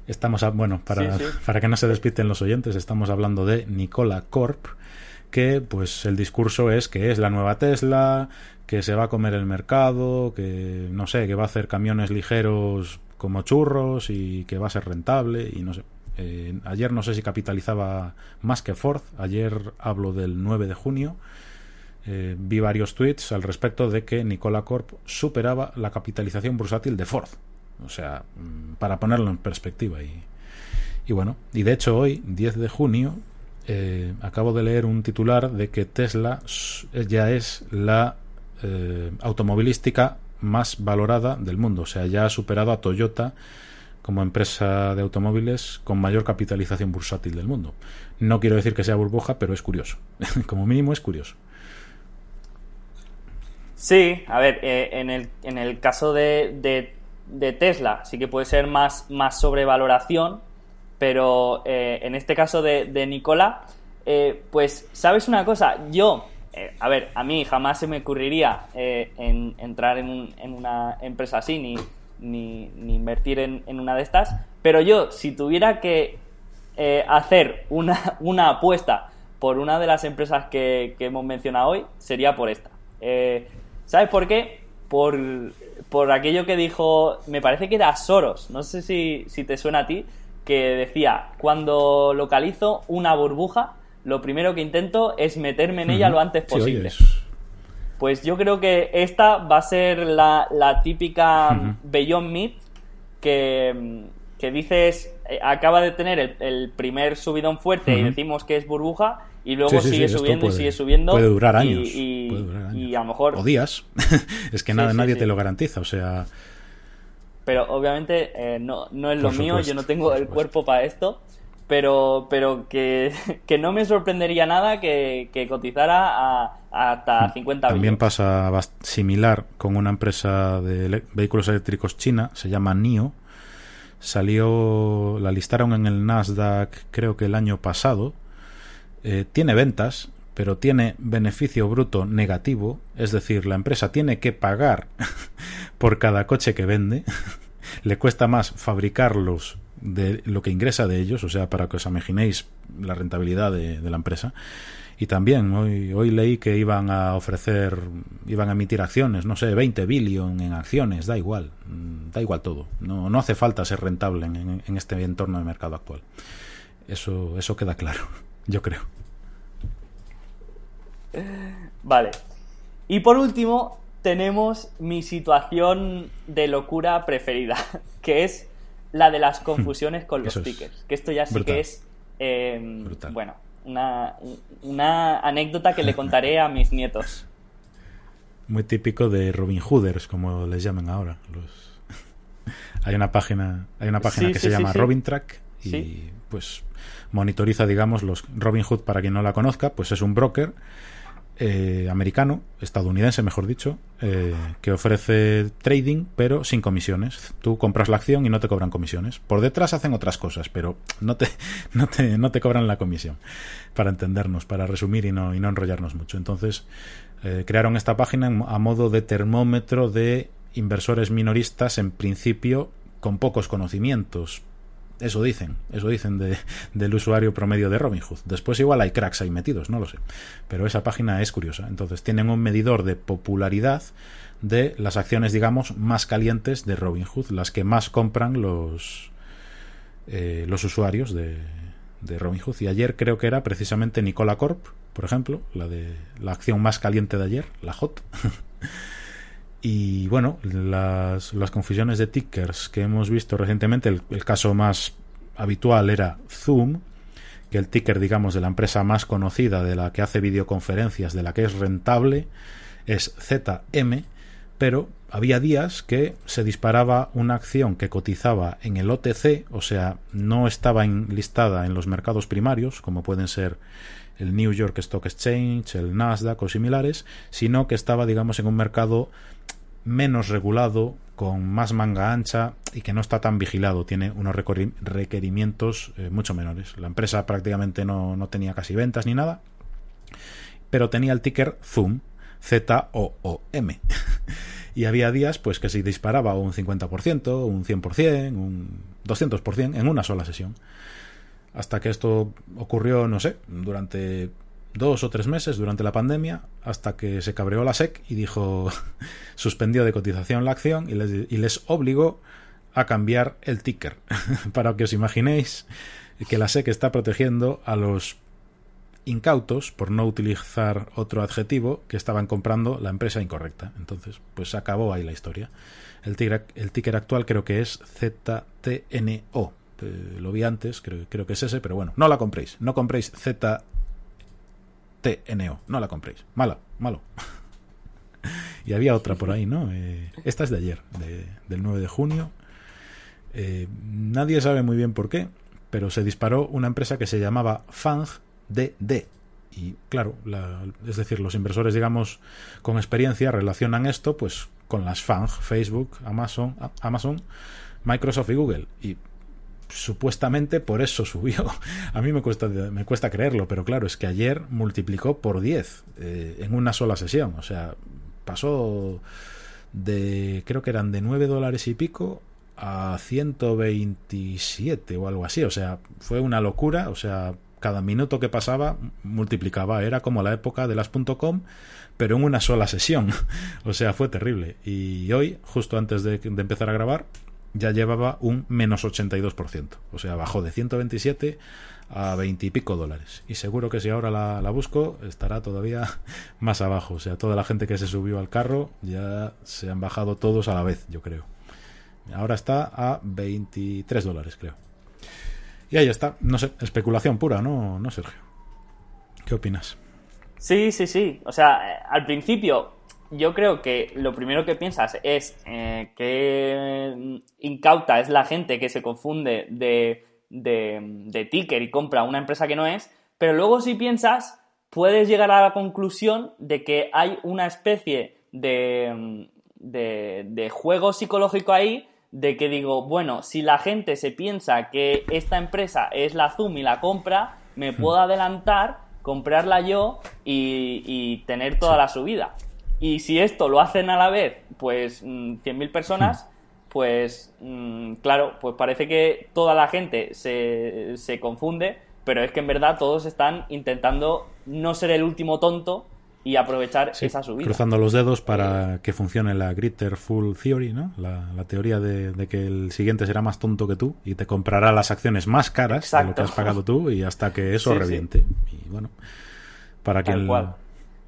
Estamos, a, bueno, para, para que no se despiten los oyentes, estamos hablando de Nicola Corp, que pues el discurso es que es la nueva Tesla, que se va a comer el mercado, que no sé, que va a hacer camiones ligeros como churros y que va a ser rentable y no sé. Eh, ayer no sé si capitalizaba más que Ford, ayer hablo del 9 de junio eh, vi varios tweets al respecto de que Nicola Corp superaba la capitalización bursátil de Ford. O sea, mm, para ponerlo en perspectiva. Y, bueno, y de hecho hoy, 10 de junio, eh, acabo de leer un titular de que Tesla ya es la eh, automovilística más valorada del mundo. O sea, ya ha superado a Toyota como empresa de automóviles con mayor capitalización bursátil del mundo. No quiero decir que sea burbuja, pero es curioso. como mínimo es curioso. Sí, a ver, eh, en, el, en el caso de, de, Tesla sí que puede ser más, más sobrevaloración, pero eh, en este caso de, de Nicola, eh, pues, ¿sabes una cosa? Yo, a ver, a mí jamás se me ocurriría en, entrar en, un, en, una empresa así ni, ni, ni invertir en, una de estas, pero yo, si tuviera que hacer una, una apuesta por una de las empresas que, que hemos mencionado hoy, sería por esta. Eh, ¿Sabes por qué? Por, por aquello que dijo, me parece que era Soros, no sé si, si te suena a ti, que decía, cuando localizo una burbuja, lo primero que intento es meterme en ella lo antes posible. pues yo creo que esta va a ser la, la típica Beyond Meat que, que dices, eh, acaba de tener el, el primer subidón fuerte y decimos que es burbuja y luego sigue subiendo y sigue subiendo. Puede durar años. Y, a lo mejor. O días. es que nada, nadie te lo garantiza, o sea. Pero obviamente eh, no, no es lo mío, yo no tengo el cuerpo para esto. Pero, pero que, que no me sorprendería nada que, que cotizara a, hasta 50 mm, También pasa similar con una empresa de vehículos eléctricos china, se llama NIO. Salió, la listaron en el Nasdaq creo que el año pasado eh, tiene ventas, pero tiene beneficio bruto negativo, es decir, la empresa tiene que pagar por cada coche que vende, le cuesta más fabricarlos de lo que ingresa de ellos, o sea, para que os imaginéis la rentabilidad de, la empresa. Y también hoy, hoy leí que iban a ofrecer, iban a emitir acciones, no sé, 20 billion en acciones, da igual, mm, da igual todo. No, no hace falta ser rentable en, en este entorno de mercado actual. Eso, eso queda claro yo creo. Vale. Y por último, tenemos mi situación de locura preferida, que es la de las confusiones con los stickers. Que esto ya sí que es, em, bueno, una, una anécdota que le contaré a mis nietos. Muy típico de Robin Hooders, como les llaman ahora. Los... hay una página, hay una página que se llama Robin Track y pues monitoriza, digamos, los Robin Hood, para quien no la conozca, pues es un broker eh, americano, estadounidense, mejor dicho, eh, que ofrece trading, pero sin comisiones. Tú compras la acción y no te cobran comisiones. Por detrás hacen otras cosas, pero no te, no te, no te cobran la comisión. Para entendernos, para resumir y no, y no enrollarnos mucho. Entonces, eh, crearon esta página a modo de termómetro de inversores minoristas, en principio con pocos conocimientos, eso dicen, eso dicen de, del usuario promedio de Robinhood. Después igual hay cracks ahí metidos, no lo sé. Pero esa página es curiosa. Entonces tienen un medidor de popularidad de las acciones, digamos, más calientes de Robinhood, las que más compran los, eh, los usuarios de, de Robinhood. Y ayer creo que era precisamente Nicola Corp, por ejemplo, la de la acción más caliente de ayer, la HOT. Y bueno, las, las, confusiones de tickers que hemos visto recientemente, el, caso más habitual era Zoom, que el ticker, digamos, de la empresa más conocida, de la que hace videoconferencias, de la que es rentable, es ZM, pero había días que se disparaba una acción que cotizaba en el OTC, o sea, no estaba listada en los mercados primarios, como pueden ser el New York Stock Exchange, el Nasdaq o similares, sino que estaba, digamos, en un mercado menos regulado, con más manga ancha y que no está tan vigilado, tiene unos requerimientos eh, mucho menores. La empresa prácticamente no, no tenía casi ventas ni nada, pero tenía el ticker ZOOM, Z-O-O-M. y había días pues que se disparaba un 50%, un 100%, un 200% en una sola sesión. Hasta que esto ocurrió, no sé, durante dos o tres meses durante la pandemia hasta que se cabreó la SEC y dijo suspendió de cotización la acción y les, obligó a cambiar el ticker para que os imaginéis que la SEC está protegiendo a los incautos, por no utilizar otro adjetivo, que estaban comprando la empresa incorrecta. Entonces, pues acabó ahí la historia. El ticker actual creo que es ZTNO. Lo vi antes, creo, creo que es ese, pero bueno, no la compréis. No compréis Z TNO. No la compréis. Mala, malo. y había otra por ahí, ¿no? Eh, esta es de ayer, del 9 de junio. Eh, nadie sabe muy bien por qué, pero se disparó una empresa que se llamaba Fang DD. Y claro, es decir, los inversores, digamos, con experiencia relacionan esto pues con las FANG, Facebook, Amazon, Amazon, Microsoft y Google. Y supuestamente por eso subió. A mí me cuesta, me cuesta creerlo, pero claro, es que ayer multiplicó por 10 eh, en una sola sesión. O sea, pasó de, creo que eran de 9 dólares y pico a 127 o algo así. O sea, fue una locura. O sea, cada minuto que pasaba multiplicaba. Era como la época de las .com, pero en una sola sesión. o sea, fue terrible. Y hoy, justo antes de, de empezar a grabar, ya llevaba un menos 82%. O sea, bajó de 127 a 20 y pico dólares. Y seguro que si ahora la, la, busco, estará todavía más abajo. O sea, toda la gente que se subió al carro ya se han bajado todos a la vez, yo creo. Ahora está a 23 dólares, creo. Y ahí está. No sé, especulación pura, ¿no, no Sergio? ¿Qué opinas? Sí, sí, sí. O sea, al principio yo creo que lo primero que piensas es eh, que incauta es la gente que se confunde de, de, ticker y compra una empresa que no es, pero luego si piensas, puedes llegar a la conclusión de que hay una especie de, de, de juego psicológico ahí de que digo, bueno, si la gente se piensa que esta empresa es la Zoom y la compra, me hmm. puedo adelantar, comprarla yo y, y tener toda la subida. Y si esto lo hacen a la vez, pues 100.000 mm, personas, hmm. pues mm, claro, pues parece que toda la gente se, se confunde, pero es que en verdad todos están intentando no ser el último tonto y aprovechar esa subida. Cruzando los dedos para que funcione la Gritter Full Theory, ¿no? La, teoría de, que el siguiente será más tonto que tú y te comprará las acciones más caras de lo que has pagado tú y hasta que eso reviente. Y bueno, para que el,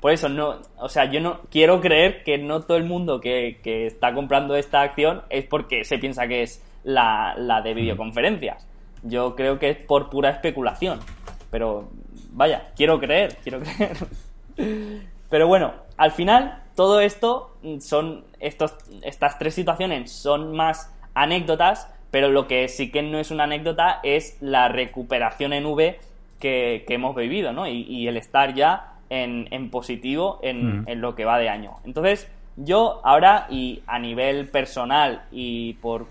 por eso no, o sea, yo no quiero creer que no todo el mundo que, que está comprando esta acción es porque se piensa que es la, la de videoconferencias. Yo creo que es por pura especulación. Pero vaya, quiero creer, quiero creer. Pero bueno, al final todo esto son estos, estas tres situaciones son más anécdotas, pero lo que sí que no es una anécdota es la recuperación en V que, que hemos vivido, ¿no? Y, y el estar ya en, positivo mm. en, lo que va de año. Entonces, yo ahora, y a nivel personal y por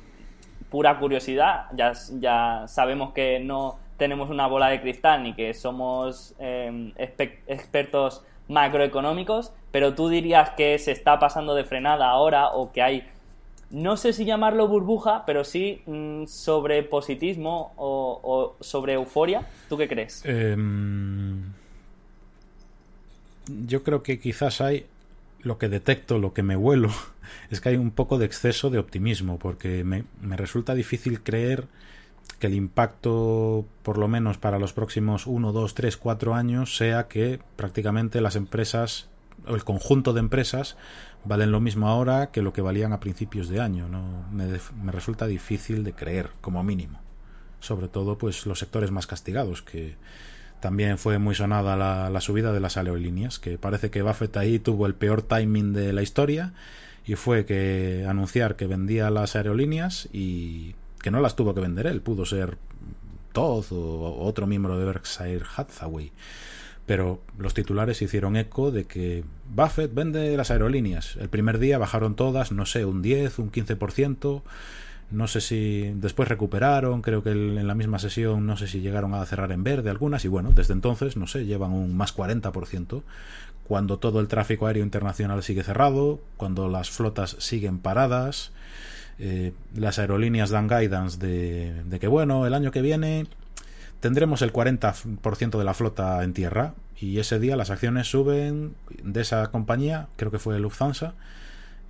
pura curiosidad, ya, ya sabemos que no tenemos una bola de cristal ni que somos em, expertos macroeconómicos, pero tú dirías que se está pasando de frenada ahora o que hay, no sé si llamarlo burbuja, pero sí mm, sobre positismo o, sobre euforia. ¿Tú qué crees? Em, yo creo que quizás hay lo que detecto, lo que me huelo, es que hay un poco de exceso de optimismo, porque me, me resulta difícil creer que el impacto, por lo menos para los próximos 1, 2, 3, 4 años, sea que prácticamente las empresas, o el conjunto de empresas, valen lo mismo ahora que lo que valían a principios de año. ¿no? Me, me resulta difícil de creer, como mínimo. sobre todo pues los sectores más castigados, que también fue muy sonada la, la subida de las aerolíneas, que parece que Buffett ahí tuvo el peor timing de la historia y fue que anunciar que vendía las aerolíneas y que no las tuvo que vender él, pudo ser Todd o otro miembro de Berkshire Hathaway. Pero los titulares hicieron eco de que Buffett vende las aerolíneas. El primer día bajaron todas, no sé, un 10, un 15%. No sé si después recuperaron, creo que en la misma sesión no sé si llegaron a cerrar en verde algunas y bueno, desde entonces, no sé, llevan un más 40%, cuando todo el tráfico aéreo internacional sigue cerrado, cuando las flotas siguen paradas, eh, las aerolíneas dan guidance de, de que bueno, el año que viene tendremos el 40% de la flota en tierra y ese día las acciones suben de esa compañía, creo que fue Lufthansa,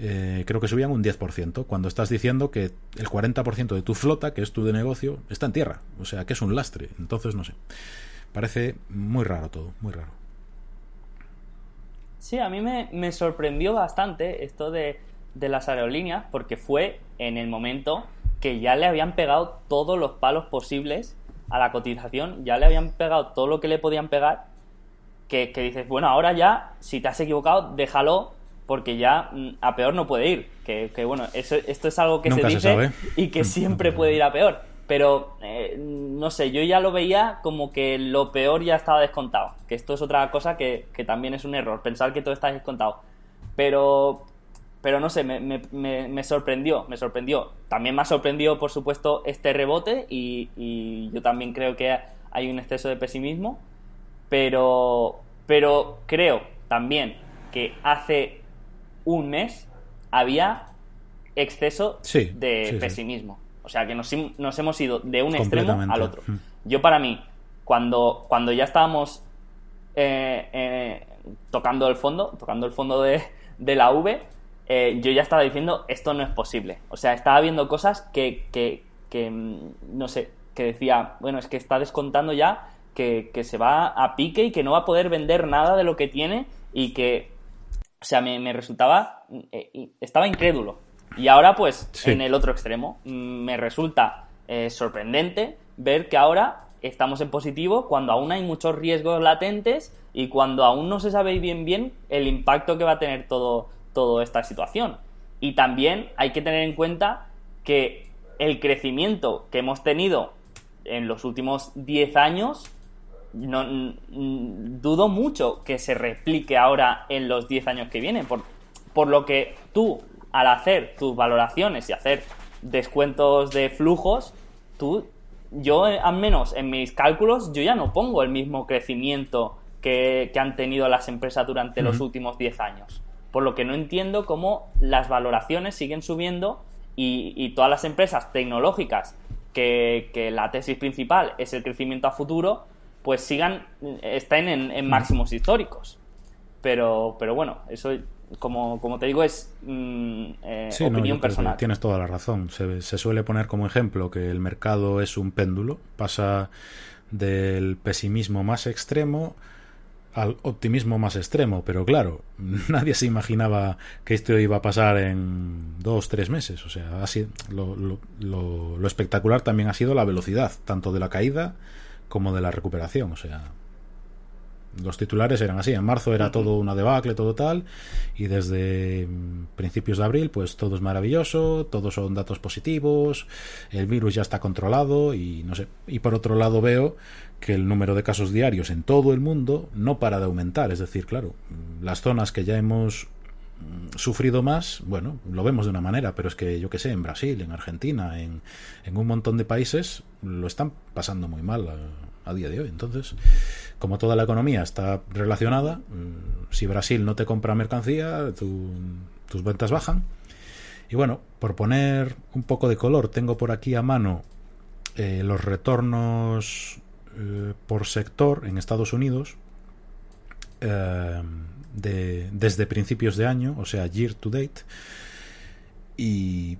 eh, creo que subían un 10%, cuando estás diciendo que el 40% de tu flota, que es tu de negocio, está en tierra. O sea, que es un lastre. Entonces, no sé. Parece muy raro todo, muy raro. Sí, a mí me, sorprendió bastante esto de, las aerolíneas, porque fue en el momento que ya le habían pegado todos los palos posibles a la cotización, ya le habían pegado todo lo que le podían pegar, que, que dices, bueno, ahora ya, si te has equivocado, déjalo porque ya mm, a peor no puede ir. Que, bueno, eso, esto es algo que se dice y que siempre puede ir a peor. Pero, eh, no sé, yo ya lo veía como que lo peor ya estaba descontado. Que esto es otra cosa que, también es un error, pensar que todo está descontado. Pero, pero no sé, me, me, sorprendió, me sorprendió. También me ha sorprendido, por supuesto, este rebote y, y yo también creo que hay un exceso de pesimismo. Pero, pero creo también que hace un mes había exceso de pesimismo. O sea, que nos, hemos ido de un extremo al otro. Mm. Yo para mí, cuando, cuando ya estábamos eh, eh, tocando el fondo, tocando el fondo de, la V, eh, yo ya estaba diciendo, esto no es posible. O sea, estaba viendo cosas que, que, mm, no sé, que decía, bueno, es que está descontando ya que, que se va a pique y que no va a poder vender nada de lo que tiene y que o sea, me, resultaba, eh, estaba incrédulo. Y ahora, pues, en el otro extremo, mm, me resulta eh, sorprendente ver que ahora estamos en positivo cuando aún hay muchos riesgos latentes y cuando aún no se sabe bien bien el impacto que va a tener todo, toda esta situación. Y también hay que tener en cuenta que el crecimiento que hemos tenido en los últimos 10 años no, dudo mucho que se replique ahora en los 10 años que vienen, por, por lo que tú, al hacer tus valoraciones y hacer descuentos de flujos, tú, yo al menos en mis cálculos, yo ya no pongo el mismo crecimiento que, han tenido las empresas durante los últimos 10 años. Por lo que no entiendo cómo las valoraciones siguen subiendo y, todas las empresas tecnológicas que, que, la tesis principal es el crecimiento a futuro, pues sigan, estén en, máximos históricos. Pero, pero bueno, eso, como, como te digo, es mm, eh, opinión personal. Tienes toda la razón. Se, se suele poner como ejemplo que el mercado es un péndulo, pasa del pesimismo más extremo al optimismo más extremo, pero claro, nadie se imaginaba que esto iba a pasar en dos, tres meses. O sea, así, lo, lo, lo espectacular también ha sido la velocidad, tanto de la caída como de la recuperación. O sea, los titulares eran así. En marzo era todo una debacle, todo tal. Y desde principios de abril, pues todo es maravilloso, todos son datos positivos, el virus ya está controlado y no sé. Y por otro lado veo que el número de casos diarios en todo el mundo no para de aumentar. Es decir, claro, las zonas que ya hemos sufrido más, bueno, lo vemos de una manera, pero es que yo que sé, en Brasil, en Argentina, en, en un montón de países lo están pasando muy mal a, día de hoy. Entonces, como toda la economía está relacionada, mm, si Brasil no te compra mercancía, tus ventas bajan. Y bueno, por poner un poco de color, tengo por aquí a mano eh, los retornos eh, por sector en Estados Unidos eh, de, desde principios de año, o sea, year to date. Y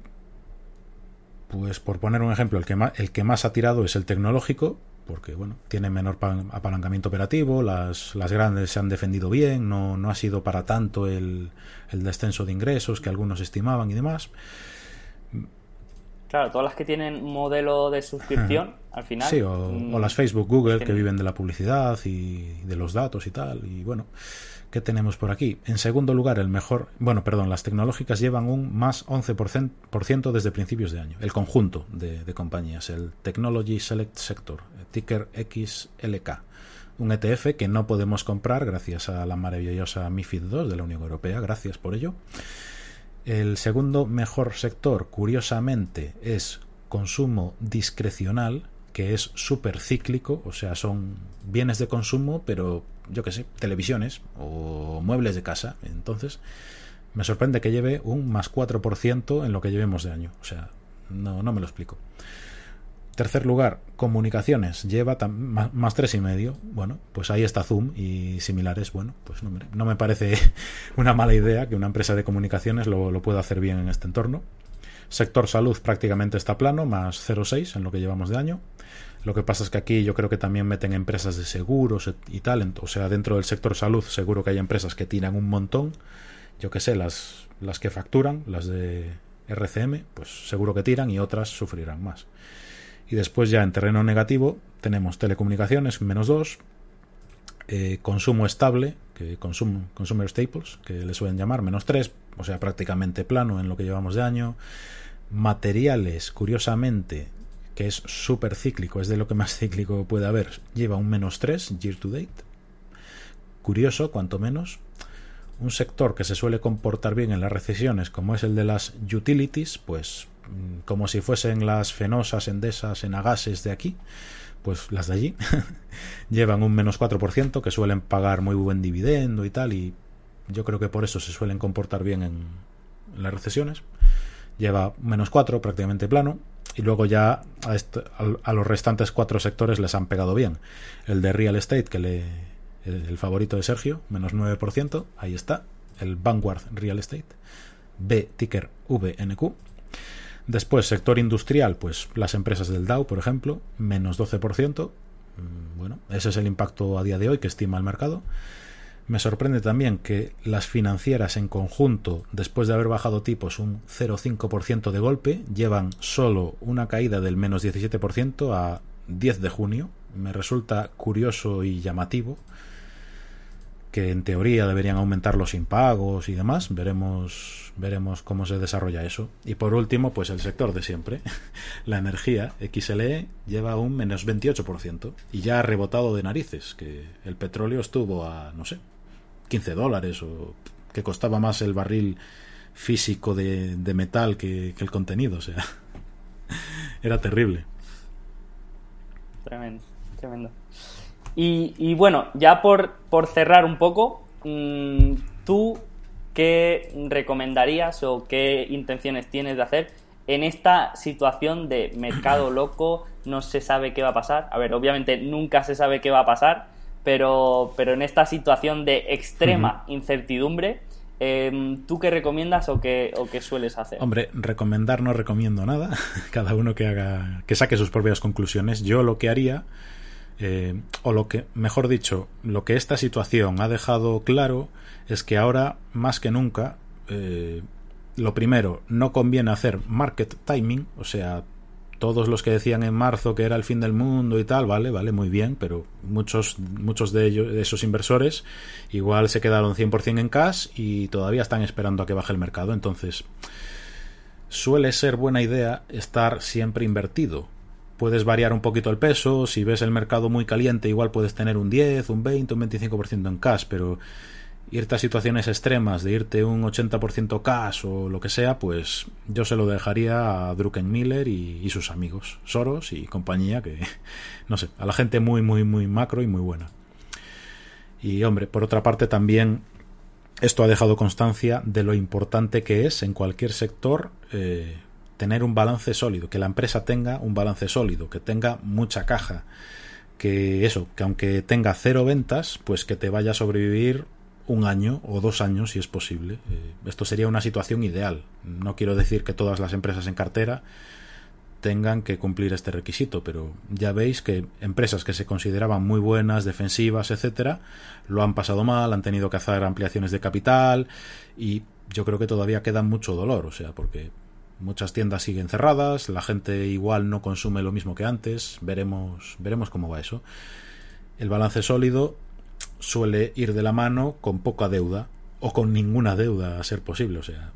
pues por poner un ejemplo, el que más, el que más ha tirado es el tecnológico, porque bueno, tiene menor apalancamiento operativo, las, las grandes se han defendido bien, no, no ha sido para tanto el, el, descenso de ingresos que algunos estimaban y demás. Claro, todas las que tienen modelo de suscripción, al final. Sí, o, mm, las Facebook, Google, que viven de la publicidad y de los datos y tal. Y bueno, ¿qué tenemos por aquí? En segundo lugar, el mejor. Bueno, perdón, las tecnológicas llevan un más 11% desde principios de año. El conjunto de, de compañías, el Technology Select Sector, ticker XLK. Un ETF que no podemos comprar gracias a la maravillosa MIFID II de la Unión Europea. Gracias por ello. El segundo mejor sector, curiosamente, es consumo discrecional, que es súper cíclico, o sea, son bienes de consumo, pero yo qué sé, televisiones o muebles de casa. Entonces, me sorprende que lleve un más 4% en lo que llevemos de año. O sea, no, no me lo explico. Tercer lugar, comunicaciones. Lleva más, tres y medio. Bueno, pues ahí está Zoom y similares. Bueno, pues no, no me parece una mala idea que una empresa de comunicaciones lo, lo, pueda hacer bien en este entorno. Sector salud prácticamente está plano, más 0,6 en lo que llevamos de año. Lo que pasa es que aquí yo creo que también meten empresas de seguros y tal. O sea, dentro del sector salud seguro que hay empresas que tiran un montón. Yo que sé, las, las que facturan, las de RCM, pues seguro que tiran y otras sufrirán más. Y después ya en terreno negativo tenemos telecomunicaciones, menos 2, eh, consumo estable, que consumer staples, que le suelen llamar, menos 3, o sea, prácticamente plano en lo que llevamos de año. Materiales, curiosamente, que es súper cíclico, es de lo que más cíclico puede haber, lleva un menos 3 year to date. Curioso, cuanto menos. Un sector que se suele comportar bien en las recesiones, como es el de las utilities, pues Mm, como si fuesen las fenosas, endesas, enagases de aquí, pues las de allí llevan un menos 4%, que suelen pagar muy buen dividendo y tal, y yo creo que por eso se suelen comportar bien en, las recesiones. Lleva menos 4, prácticamente plano, y luego ya a, a, los restantes cuatro sectores les han pegado bien. El de real estate, que le, el favorito de Sergio, menos 9%, ahí está. El Vanguard Real Estate, B ticker VNQ, Después, sector industrial, pues las empresas del Dow, por ejemplo, menos 12%. Mm, bueno, ese es el impacto a día de hoy que estima el mercado. Me sorprende también que las financieras en conjunto, después de haber bajado tipos un 0,5% de golpe, llevan solo una caída del menos 17% a 10 de junio. Me resulta curioso y llamativo que en teoría deberían aumentar los impagos y demás. Veremos, veremos cómo se desarrolla eso. Y por último, pues el sector de siempre. La energía, XLE, lleva un menos 28% y ya ha rebotado de narices, que el petróleo estuvo a, no sé, 15 dólares o que costaba más el barril físico de, metal que, el contenido. O sea, era terrible. Tremendo, tremendo. Y, bueno, ya por, por cerrar un poco, mm, ¿tú qué recomendarías o qué intenciones tienes de hacer en esta situación de mercado loco? No se sabe qué va a pasar. A ver, obviamente nunca se sabe qué va a pasar, pero, pero en esta situación de extrema incertidumbre, em, ¿tú qué recomiendas o qué, o qué sueles hacer? Hombre, recomendar no recomiendo nada. Cada uno que haga, que saque sus propias conclusiones. Yo lo que haría eh, o lo que, mejor dicho, lo que esta situación ha dejado claro es que ahora, más que nunca, eh, lo primero, no conviene hacer market timing, o sea, todos los que decían en marzo que era el fin del mundo y tal, vale, vale, muy bien, pero muchos, muchos de ellos, de esos inversores, igual se quedaron 100% en cash y todavía están esperando a que baje el mercado. Entonces, suele ser buena idea estar siempre invertido puedes variar un poquito el peso, si ves el mercado muy caliente igual puedes tener un 10, un 20, un 25% en cash, pero irte a situaciones extremas de irte un 80% cash o lo que sea, pues yo se lo dejaría a Druckenmiller y, y sus amigos, Soros y compañía, que no sé, a la gente muy, muy, muy macro y muy buena. Y hombre, por otra parte también esto ha dejado constancia de lo importante que es en cualquier sector eh, tener un balance sólido, que la empresa tenga un balance sólido, que tenga mucha caja, que eso, que aunque tenga cero ventas, pues que te vaya a sobrevivir un año o dos años si es posible. Eh, esto sería una situación ideal. No quiero decir que todas las empresas en cartera tengan que cumplir este requisito, pero ya veis que empresas que se consideraban muy buenas, defensivas, etcétera, lo han pasado mal, han tenido que hacer ampliaciones de capital y yo creo que todavía queda mucho dolor, o sea, porque muchas tiendas siguen cerradas, la gente igual no consume lo mismo que antes, veremos, veremos cómo va eso. El balance sólido suele ir de la mano con poca deuda o con ninguna deuda a ser posible, o sea,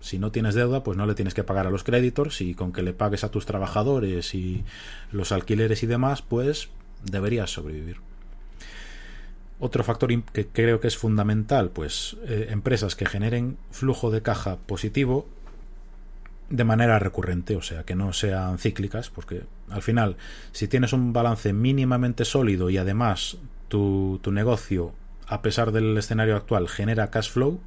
si no tienes deuda, pues no le tienes que pagar a los créditos y con que le pagues a tus trabajadores y los alquileres y demás, pues deberías sobrevivir. Otro factor que creo que es fundamental, pues eh, empresas que generen flujo de caja positivo de manera recurrente, o sea, que no sean cíclicas, porque al final, si tienes un balance mínimamente sólido y además tu, tu negocio, a pesar del escenario actual, genera cash flow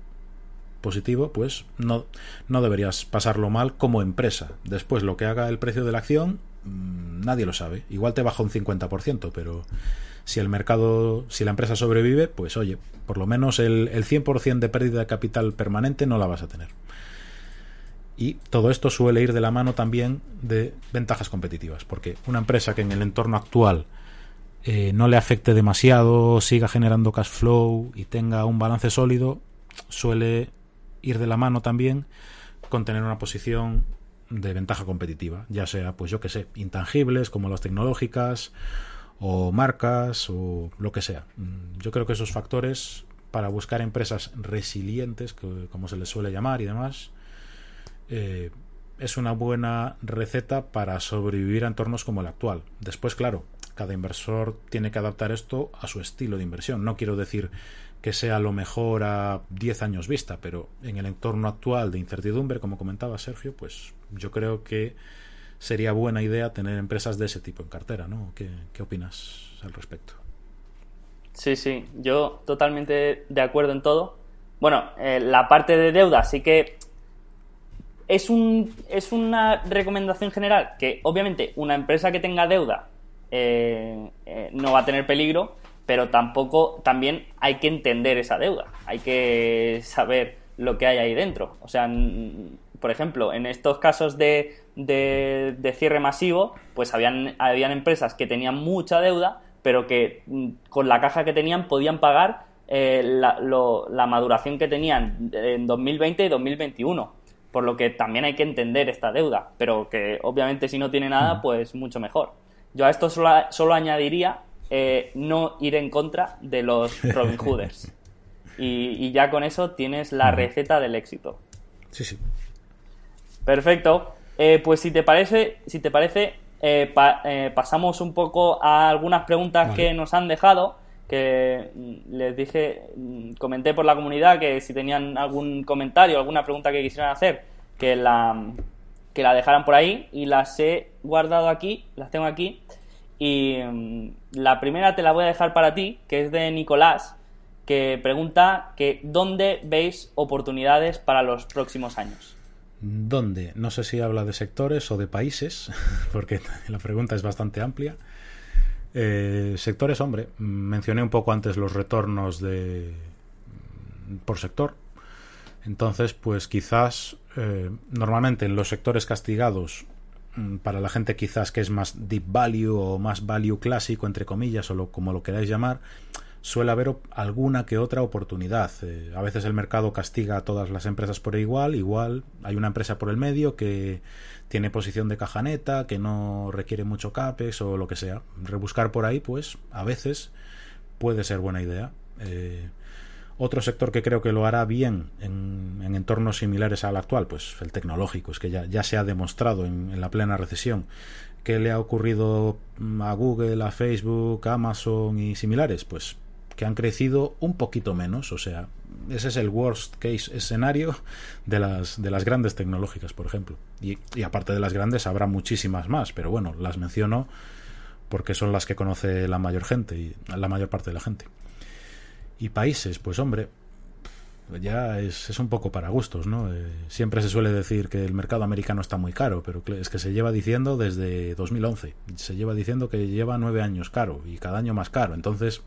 positivo, pues no, no deberías pasarlo mal como empresa. Después, lo que haga el precio de la acción, mm, nadie lo sabe. Igual te baja un 50%, pero si el mercado, si la empresa sobrevive, pues oye, por lo menos el, el 100% de pérdida de capital permanente no la vas a tener. Y todo esto suele ir de la mano también de ventajas competitivas, porque una empresa que en el entorno actual eh, no le afecte demasiado, siga generando cash flow y tenga un balance sólido, suele ir de la mano también con tener una posición de ventaja competitiva, ya sea, pues yo que sé, intangibles como las tecnológicas o marcas o lo que sea. Mm, yo creo que esos factores para buscar empresas resilientes, como se les suele llamar y demás, eh, es una buena receta para sobrevivir a entornos como el actual. Después, claro, cada inversor tiene que adaptar esto a su estilo de inversión. No quiero decir que sea lo mejor a 10 años vista, pero en el entorno actual de incertidumbre, como comentaba Sergio, pues yo creo que sería buena idea tener empresas de ese tipo en cartera, ¿no? ¿Qué, opinas al respecto? Sí, sí, yo totalmente de acuerdo en todo. Bueno, eh, la parte de deuda sí que es, un, es una recomendación general que obviamente una empresa que tenga deuda eh, eh, no va a tener peligro, pero tampoco, también hay que entender esa deuda, hay que saber lo que hay ahí dentro. O sea, por ejemplo, en estos casos de, de, cierre masivo, pues habían, habían empresas que tenían mucha deuda, pero que mm, con la caja que tenían podían pagar eh, la, la, maduración que tenían en 2020 y 2021. Por lo que también hay que entender esta deuda, pero que obviamente si no tiene nada, pues mucho mejor. Yo a esto solo, solo añadiría eh, no ir en contra de los Robin Hooders. Y, y, ya con eso tienes la receta del éxito. Sí, sí. Perfecto. Eh, pues si te parece, si te parece eh, eh, pasamos un poco a algunas preguntas que nos han dejado. Que mm, les dije, mm, comenté por la comunidad que si tenían algún comentario, alguna pregunta que quisieran hacer, que la, que la dejaran por ahí. Y las he guardado aquí, las tengo aquí. Y mm, la primera te la voy a dejar para ti, que es de Nicolás, que pregunta que dónde veis oportunidades para los próximos años. ¿Dónde? No sé si habla de sectores o de países, porque la pregunta es bastante amplia. Eh, sectores, hombre, mencioné un poco antes los retornos de por sector. Entonces, pues quizás eh, normalmente en los sectores castigados mm, para la gente quizás que es más deep value o más value clásico entre comillas o lo, como lo queráis llamar suele haber alguna que otra oportunidad. Eh, a veces el mercado castiga a todas las empresas por igual, igual hay una empresa por el medio que tiene posición de caja neta, que no requiere mucho CAPEX o lo que sea. Rebuscar por ahí, pues a veces puede ser buena idea. Eh, otro sector que creo que lo hará bien en, entornos similares al actual, pues el tecnológico, es que ya, se ha demostrado en, la plena recesión que le ha ocurrido a Google, a Facebook, a Amazon y similares, pues que han crecido un poquito menos, o sea, ese es el worst case escenario de las, de las grandes tecnológicas, por ejemplo. Y, aparte de las grandes habrá muchísimas más, pero bueno, las menciono porque son las que conoce la mayor gente y la mayor parte de la gente. Y países, pues hombre, ya es, es un poco para gustos, ¿no? Eh, siempre se suele decir que el mercado americano está muy caro, pero es que se lleva diciendo desde 2011. Se lleva diciendo que lleva nueve años caro y cada año más caro. Entonces,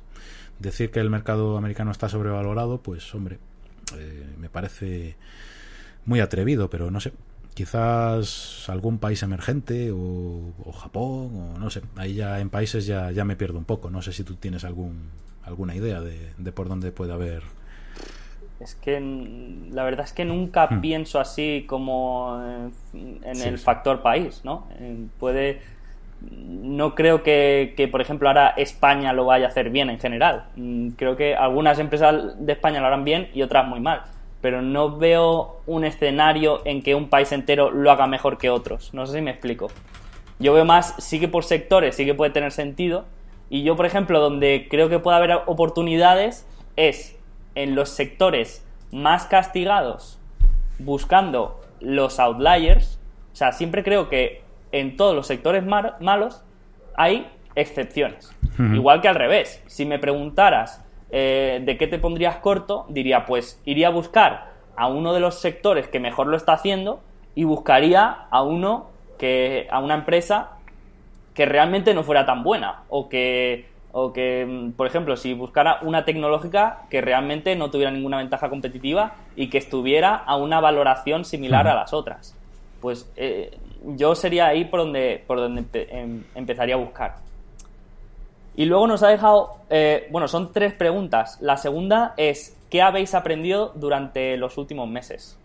decir que el mercado americano está sobrevalorado, pues hombre, eh, me parece muy atrevido, pero no sé. Quizás algún país emergente o, Japón o no sé. Ahí ya en países ya, ya me pierdo un poco. No sé si tú tienes algún alguna idea de, por dónde puede haber es que la verdad es que nunca Hmm. pienso así como en, en el factor país, ¿no? Eh, Puede. No creo que, que, por ejemplo, ahora España lo vaya a hacer bien en general. Mm, Creo que algunas empresas de España lo harán bien y otras muy mal. Pero no veo un escenario en que un país entero lo haga mejor que otros. No sé si me explico. Yo veo más, sí que por sectores, sí que puede tener sentido. Y yo, por ejemplo, donde creo que puede haber oportunidades es en los sectores más castigados, buscando los outliers. O sea, siempre creo que en todos los sectores mar- malos hay excepciones. Igual que al revés. Si me preguntaras eh, de qué te pondrías corto, diría, pues iría a buscar a uno de los sectores que mejor lo está haciendo y buscaría a uno que a una empresa que realmente no fuera tan buena o que o que mm, por ejemplo si buscara una tecnológica que realmente no tuviera ninguna ventaja competitiva y que estuviera a una valoración similar a las otras. Pues eh, yo sería ahí por donde por donde empe- em- empezaría a buscar. Y luego nos ha dejado eh, bueno son tres preguntas. La segunda es qué habéis aprendido durante los últimos meses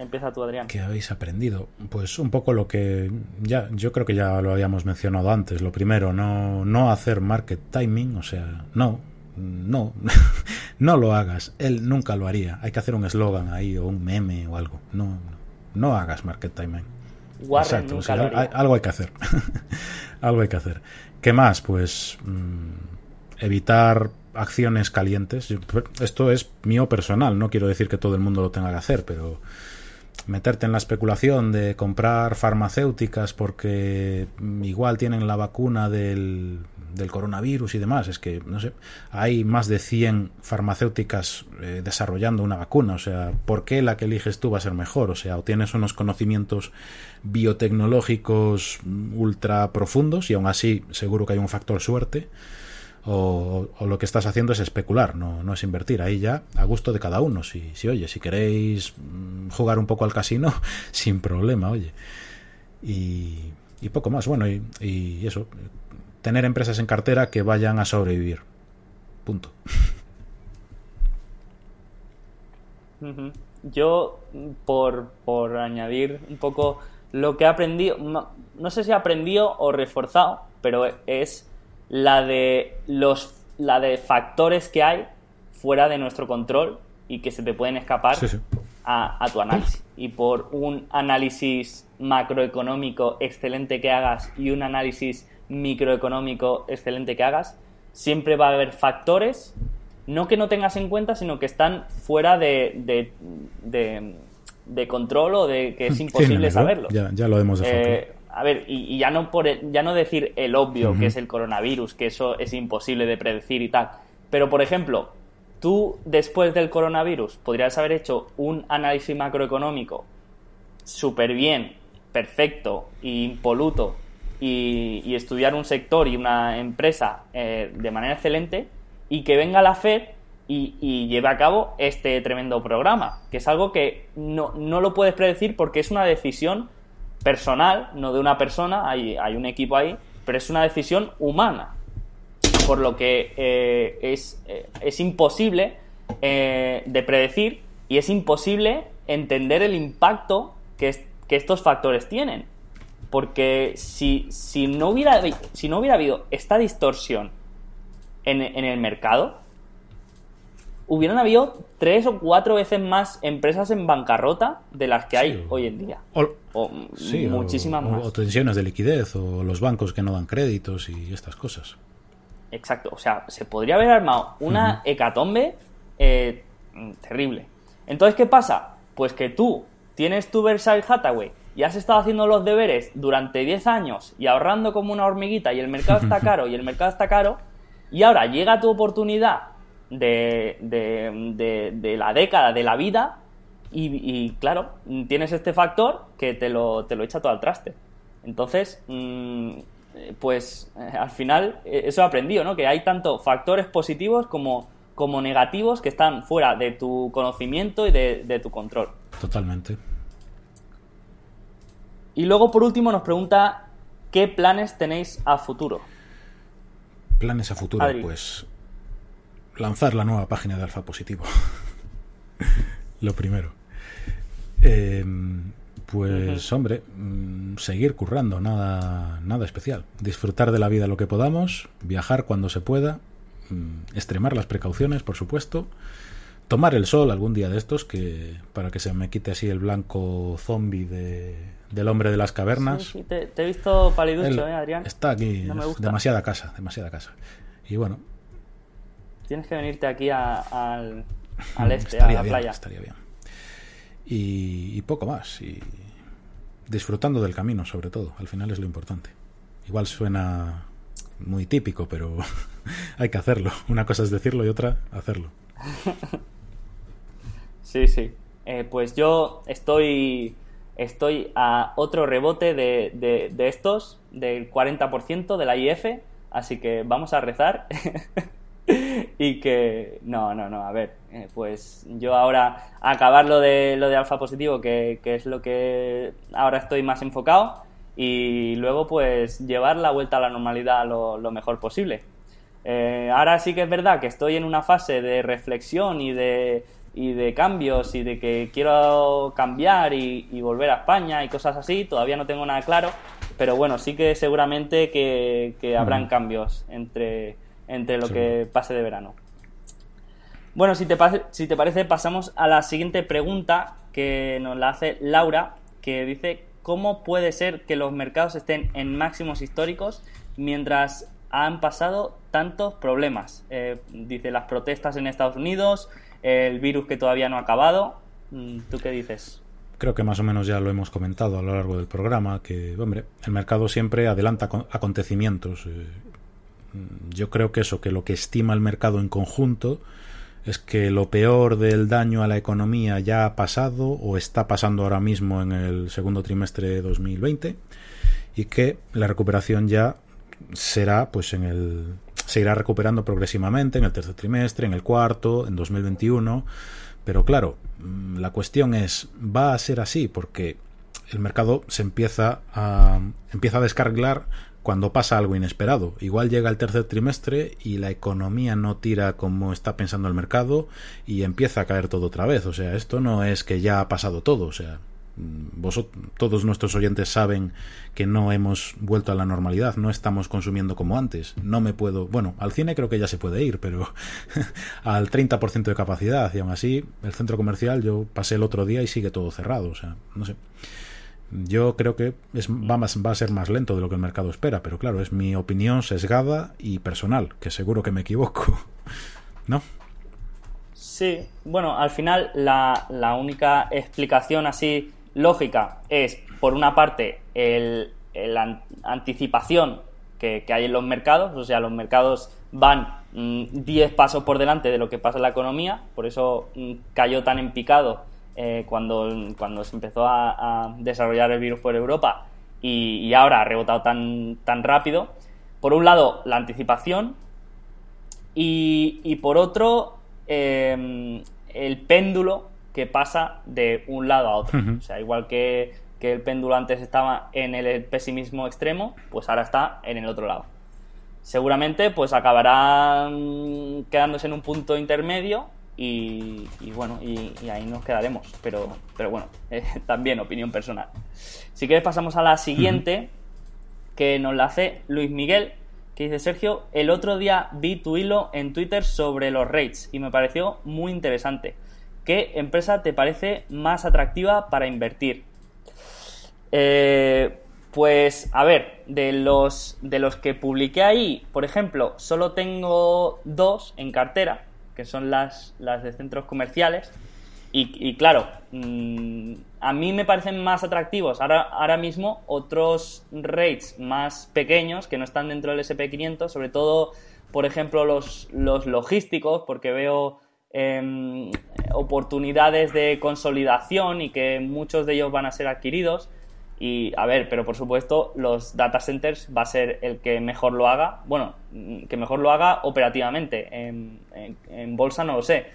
empieza tú Adrián ¿Qué habéis aprendido? Pues un poco lo que ya yo creo que ya lo habíamos mencionado antes. Lo primero, no, no hacer market timing, o sea, no, no, no lo hagas. Él nunca lo haría. Hay que hacer un eslogan ahí o un meme o algo. No, no hagas market timing. Warren Exacto, nunca o sea, lo haría. hay- algo hay que hacer. algo hay que hacer. ¿Qué más? Pues mm, evitar acciones calientes. Esto es mío personal, no quiero decir que todo el mundo lo tenga que hacer, pero meterte en la especulación de comprar farmacéuticas porque igual tienen la vacuna del, del coronavirus y demás. Es que, no sé, hay más de 100 farmacéuticas eh, desarrollando una vacuna. O sea, ¿por qué la que eliges tú va a ser mejor? O sea, o tienes unos conocimientos biotecnológicos ultra profundos y aún así seguro que hay un factor suerte. O, lo que estás haciendo es especular, no, no es invertir. Ahí ya a gusto de cada uno. Si, si oye, si queréis mm, jugar un poco al casino, sin problema, oye. Y, y poco más. Bueno, y, eso, tener empresas en cartera que vayan a sobrevivir. Punto. Yo, por, por añadir un poco lo que he aprendido, no, no sé si he aprendido o reforzado, pero es la de los la de factores que hay fuera de nuestro control y que se te pueden escapar Sí, sí. A, a tu análisis. Y por un análisis macroeconómico excelente que hagas y un análisis microeconómico excelente que hagas, siempre va a haber factores, no que no tengas en cuenta, sino que están fuera de, de, de- de control o de que es imposible saberlo. Ya, ya lo hemos. Eh, a ver, y, y ya no por el- ya no decir el obvio que es el coronavirus, que eso es imposible de predecir y tal. Pero por ejemplo, tú después del coronavirus podrías haber hecho un análisis macroeconómico súper bien, perfecto, impoluto y, y estudiar un sector y una empresa eh, de manera excelente y que venga la Fed y, y lleve a cabo este tremendo programa, que es algo que no, no lo puedes predecir porque es una decisión personal, no de una persona, hay, hay un equipo ahí, pero es una decisión humana. Por lo que eh, es, eh, es imposible eh, de predecir y es imposible entender el impacto que, que estos factores tienen. Porque si, si, no hubiera, si no hubiera habido esta distorsión en, en el mercado, hubieran habido tres o cuatro veces más empresas en bancarrota de las que hay Sí, hoy en día. O- O sí, o- muchísimas o- más. o tensiones de liquidez, o los bancos que no dan créditos y estas cosas. Exacto, o sea, se podría haber armado una hecatombe eh, terrible. Entonces, ¿qué pasa? Pues que tú tienes tu Berkshire Hathaway y has estado haciendo los deberes durante 10 años y ahorrando como una hormiguita y el mercado está caro y el mercado está caro y ahora llega tu oportunidad de, de- de- de la década, de la vida y, y, claro, tienes este factor que te lo, te lo echa todo al traste. Entonces, mm, pues eh, al final eh, eso he aprendido, ¿no? Que hay tanto factores positivos como, como negativos que están fuera de tu conocimiento y de, de tu control. Totalmente. Y luego, por último, nos pregunta qué planes tenéis a futuro. Planes a futuro, Adri. pues lanzar la nueva página de Alfa Positivo. Lo primero. Eh, pues hombre, mm, seguir currando, nada, nada especial. Disfrutar de la vida lo que podamos, viajar cuando se pueda, mm, extremar las precauciones, por supuesto, tomar el sol algún día de estos, que para que se me quite así el blanco zombie de, del hombre de las cavernas. te, he visto paliducho, ¿eh, Adrián? Está aquí, demasiada casa, demasiada casa. Y bueno. Tienes que venirte aquí al, al este, a la playa. Estaría bien. Y, poco más. Y disfrutando del camino, sobre todo. Al final es lo importante. Igual suena muy típico, pero hay que hacerlo. Una cosa es decirlo y otra hacerlo. Sí, sí. Eh, pues yo estoy, estoy a otro rebote de, de, de estos, del 40% de la IF, así que vamos a rezar. y que no, no, no, a ver, eh, pues yo ahora acabar lo de lo de alfa positivo, que, es lo que ahora estoy más enfocado, y luego pues llevar la vuelta a la normalidad lo, mejor posible. Eh, ahora sí que es verdad que estoy en una fase de reflexión y de, y de cambios y de que quiero cambiar y, volver a España y cosas así, todavía no tengo nada claro, pero bueno, sí que seguramente que, que habrán cambios entre entre lo que pase de verano. Bueno, si te, si te parece, pasamos a la siguiente pregunta que nos la hace Laura, que dice, ¿cómo puede ser que los mercados estén en máximos históricos mientras han pasado tantos problemas? Eh, dice, las protestas en Estados Unidos, el virus que todavía no ha acabado. Mm, ¿Tú qué dices? Creo que más o menos ya lo hemos comentado a lo largo del programa, que, hombre, el mercado siempre adelanta acontecimientos. Mm, yo creo que eso, que lo que estima el mercado en conjunto es que lo peor del daño a la economía ya ha pasado o está pasando ahora mismo en el segundo trimestre de 2020 y que la recuperación ya será pues en el se irá recuperando progresivamente en el tercer trimestre, en el cuarto, en 2021, pero claro, mm, la cuestión es ¿va a ser así? porque el mercado se empieza a empieza a descargar cuando pasa algo inesperado. Igual llega el tercer trimestre y la economía no tira como está pensando el mercado y empieza a caer todo otra vez. O sea, esto no es que ya ha pasado todo. O sea, mm, vosotros, todos nuestros oyentes saben que no hemos vuelto a la normalidad, no estamos consumiendo como antes. No me puedo, bueno, al cine creo que ya se puede ir, pero al 30% de capacidad y aún así el centro comercial yo pasé el otro día y sigue todo cerrado. O sea, no sé. Yo creo que es, va, a ser más lento de lo que el mercado espera, pero claro, es mi opinión sesgada y personal, que seguro que me equivoco. ¿No? Sí, bueno, al final la, la única explicación así lógica es, por una parte, el, anticipación que, que, hay en los mercados, o sea, los mercados van 10 mm, pasos por delante de lo que pasa en la economía, por eso mm, cayó tan en picado eh, cuando, cuando se empezó a, desarrollar el virus por Europa y, ahora ha rebotado tan, tan rápido. Por un lado, la anticipación y, por otro, em, el péndulo que pasa de un lado a otro. O sea, igual que, que el péndulo antes estaba en el pesimismo extremo, pues ahora está en el otro lado seguramente pues acabarán quedándose en un punto intermedio y, bueno, y, ahí nos quedaremos. Pero, pero bueno, eh, también opinión personal. Si quieres pasamos a la siguiente, que nos la hace Luis Miguel, que dice Sergio, el otro día vi tu hilo en Twitter sobre los rates y me pareció muy interesante. ¿Qué empresa te parece más atractiva para invertir? Eh, pues a ver, de los, de los que publiqué ahí, por ejemplo, solo tengo dos en cartera que son las, las de centros comerciales. Y, claro, mm, a mí me parecen más atractivos ahora, ahora mismo otros rates más pequeños que no están dentro del SP500, sobre todo, por ejemplo, los, los logísticos, porque veo em, oportunidades de consolidación y que muchos de ellos van a ser adquiridos. Y a ver, pero por supuesto, los data centers va a ser el que mejor lo haga. Bueno, que mejor lo haga operativamente. En, bolsa no lo sé.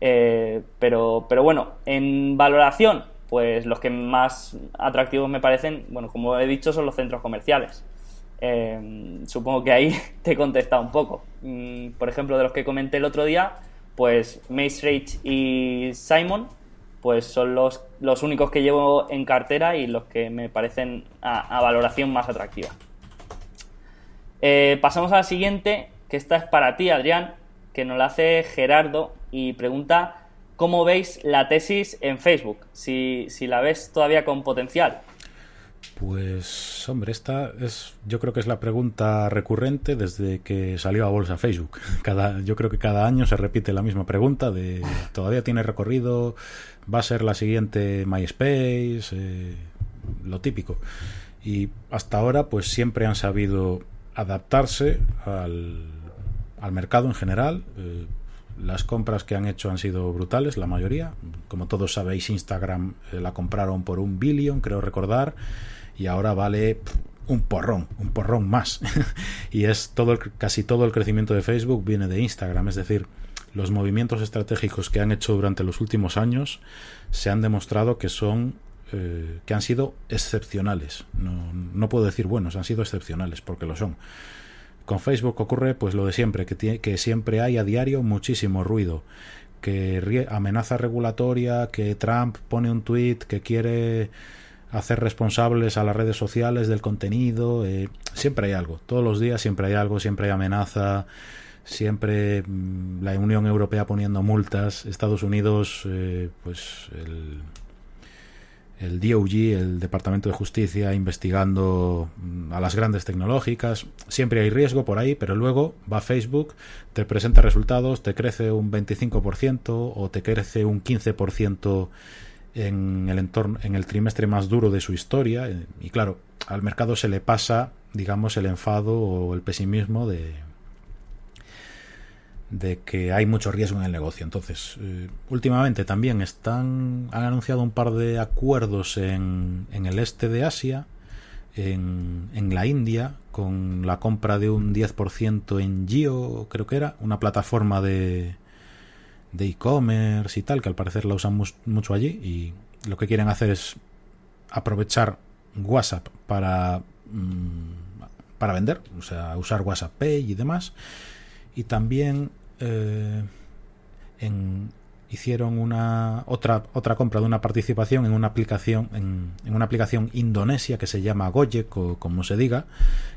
Eh, pero, pero bueno, en valoración, pues los que más atractivos me parecen, bueno, como he dicho, son los centros comerciales. Eh, supongo que ahí te he contestado un poco. Mm, por ejemplo, de los que comenté el otro día, pues Mace Rage y Simon, pues son los, los únicos que llevo en cartera y los que me parecen a, valoración más atractiva. Eh, pasamos a la siguiente, que esta es para ti, Adrián, que nos la hace Gerardo y pregunta cómo veis la tesis en Facebook, si, si la ves todavía con potencial. Pues, hombre, esta es, yo creo que es la pregunta recurrente desde que salió a bolsa Facebook. Cada, yo creo que cada año se repite la misma pregunta de todavía tiene recorrido, va a ser la siguiente MySpace, eh, lo típico. Y hasta ahora, pues siempre han sabido adaptarse al, al mercado en general. Eh, las compras que han hecho han sido brutales, la mayoría. Como todos sabéis, Instagram eh, la compraron por un billón, creo recordar y ahora vale un porrón, un porrón más. y es todo el, casi todo el crecimiento de Facebook viene de Instagram, es decir, los movimientos estratégicos que han hecho durante los últimos años se han demostrado que son eh, que han sido excepcionales. No, no, puedo decir buenos, han sido excepcionales porque lo son. Con Facebook ocurre pues lo de siempre, que, que siempre hay a diario muchísimo ruido, que amenaza regulatoria, que Trump pone un tweet que quiere hacer responsables a las redes sociales del contenido. Eh, siempre hay algo, todos los días siempre hay algo, siempre hay amenaza, siempre mm, la Unión Europea poniendo multas, Estados Unidos, eh, pues el, el DOG, el Departamento de Justicia, investigando mm, a las grandes tecnológicas. Siempre hay riesgo por ahí, pero luego va Facebook, te presenta resultados, te crece un 25% o te crece un 15% en el entorno, en el trimestre más duro de su historia eh, y claro, al mercado se le pasa, digamos, el enfado o el pesimismo de de que hay mucho riesgo en el negocio. Entonces, eh, últimamente también están han anunciado un par de acuerdos en, en el este de Asia, en, en la India, con la compra de un 10% en Gio, creo que era, una plataforma de, de e-commerce y tal, que al parecer la usan mucho allí y lo que quieren hacer es aprovechar WhatsApp para, mm, para vender, o sea, usar WhatsApp Pay y demás. Y también eh, hicieron una otra otra compra de una participación en una aplicación en, en una aplicación indonesia que se llama Gojek o como se diga,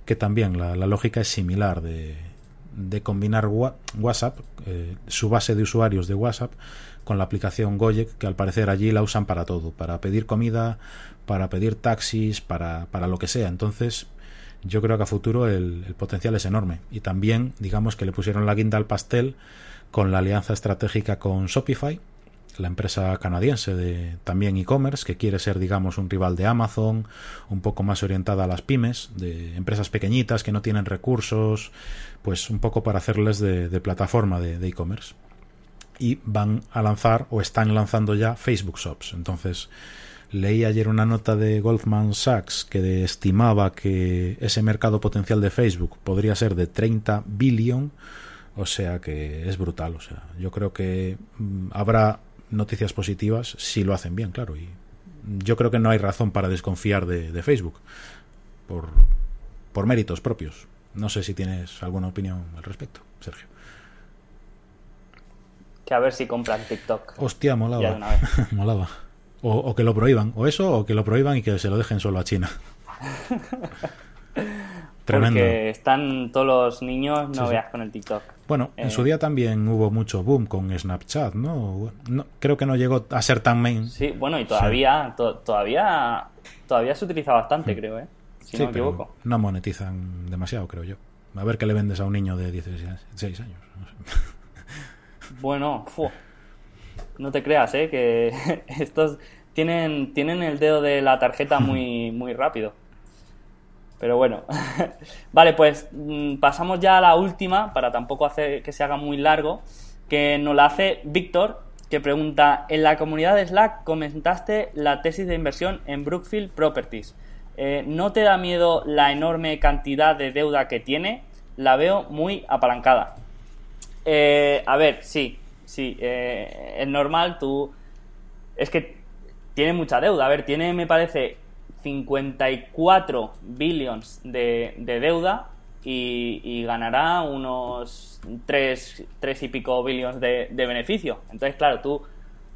que también la lógica es similar de de combinar WhatsApp, eh, su base de usuarios de WhatsApp, con la aplicación Gojek, que al parecer allí la usan para todo, para pedir comida, para pedir taxis, para, para lo que sea. Entonces, yo creo que a futuro el, el, potencial es enorme. Y también, digamos que le pusieron la guinda al pastel con la alianza estratégica con Shopify, la empresa canadiense de también e-commerce que quiere ser digamos un rival de Amazon un poco más orientada a las pymes de empresas pequeñitas que no tienen recursos pues un poco para hacerles de, plataforma de e-commerce. Y van a lanzar o están lanzando ya Facebook Shops. Entonces leí ayer una nota de Goldman Sachs que estimaba que ese mercado potencial de Facebook podría ser de 30 billón o sea que es brutal. O sea yo creo que mm, habrá noticias positivas si lo hacen bien, claro. Y yo creo que no hay razón para desconfiar de, Facebook por, por méritos propios. No sé si tienes alguna opinión al respecto, Sergio. Que a ver si compran TikTok. Hostia, molaba. molaba. O, o, que lo prohíban. O eso, o que lo prohíban y que se lo dejen solo a China. Tremendo. Porque están todos los niños, no veas con el TikTok. Bueno, en su eh, día también hubo mucho boom con Snapchat, ¿no? creo que no llegó a ser tan main. Sí, bueno, y todavía, todavía, todavía se utiliza bastante, mm. creo, ¿eh? Si no me equivoco. No monetizan demasiado, creo yo. A ver qué le vendes a un niño de 16 años. Bueno, no te creas, ¿eh? Que estos tienen, tienen el dedo de la tarjeta muy, muy rápido. Pero bueno, vale, pues mm, pasamos ya a la última, para tampoco hacer que se haga muy largo, que nos la hace Víctor, que pregunta, en la comunidad de Slack comentaste la tesis de inversión en Brookfield Properties. Eh, ¿No te da miedo la enorme cantidad de deuda que tiene? La veo muy apalancada. Eh, a ver, sí, sí, eh, es normal, tú... Es que tiene mucha deuda. A ver, tiene, me parece, 54 billions de, deuda y, ganará unos 3, y pico billones de, beneficio. Entonces, claro, tú,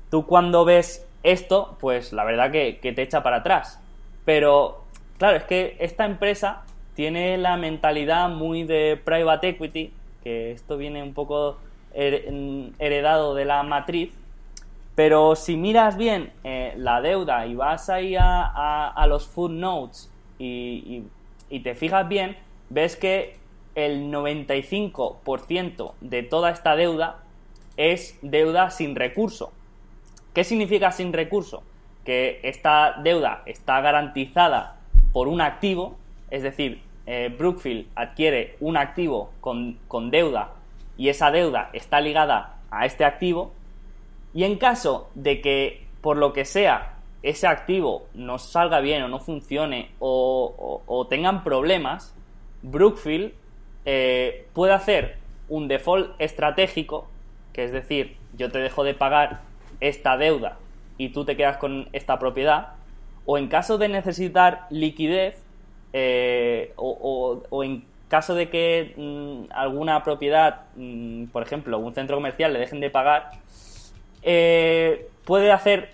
tú cuando ves esto, pues la verdad que, te echa para atrás. Pero, claro, es que esta empresa tiene la mentalidad muy de private equity, que esto viene un poco heredado de la matriz, pero si miras bien eh, la deuda y vas ahí a, los footnotes y, y, te fijas bien, ves que el 95% de toda esta deuda es deuda sin recurso. ¿Qué significa sin recurso? Que esta deuda está garantizada por un activo, es decir, eh, Brookfield adquiere un activo con, con deuda y esa deuda está ligada a este activo, y en caso de que, por lo que sea, ese activo no salga bien o no funcione o, tengan problemas, Brookfield eh, puede hacer un default estratégico, que es decir, yo te dejo de pagar esta deuda y tú te quedas con esta propiedad, o en caso de necesitar liquidez, eh, o, en caso de que mm, alguna propiedad, mm, por ejemplo, un centro comercial le dejen de pagar, eh, puede hacer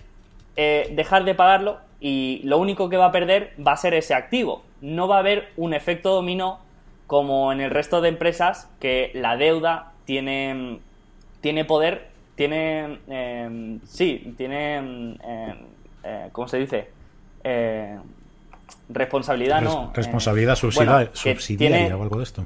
eh, dejar de pagarlo y lo único que va a perder va a ser ese activo. No va a haber un efecto dominó como en el resto de empresas que la deuda tiene, tiene poder, tiene, em, sí, tiene, em, eh, ¿cómo se dice? responsabilidad, ¿no? Responsabilidad subsidiaria, o algo de esto.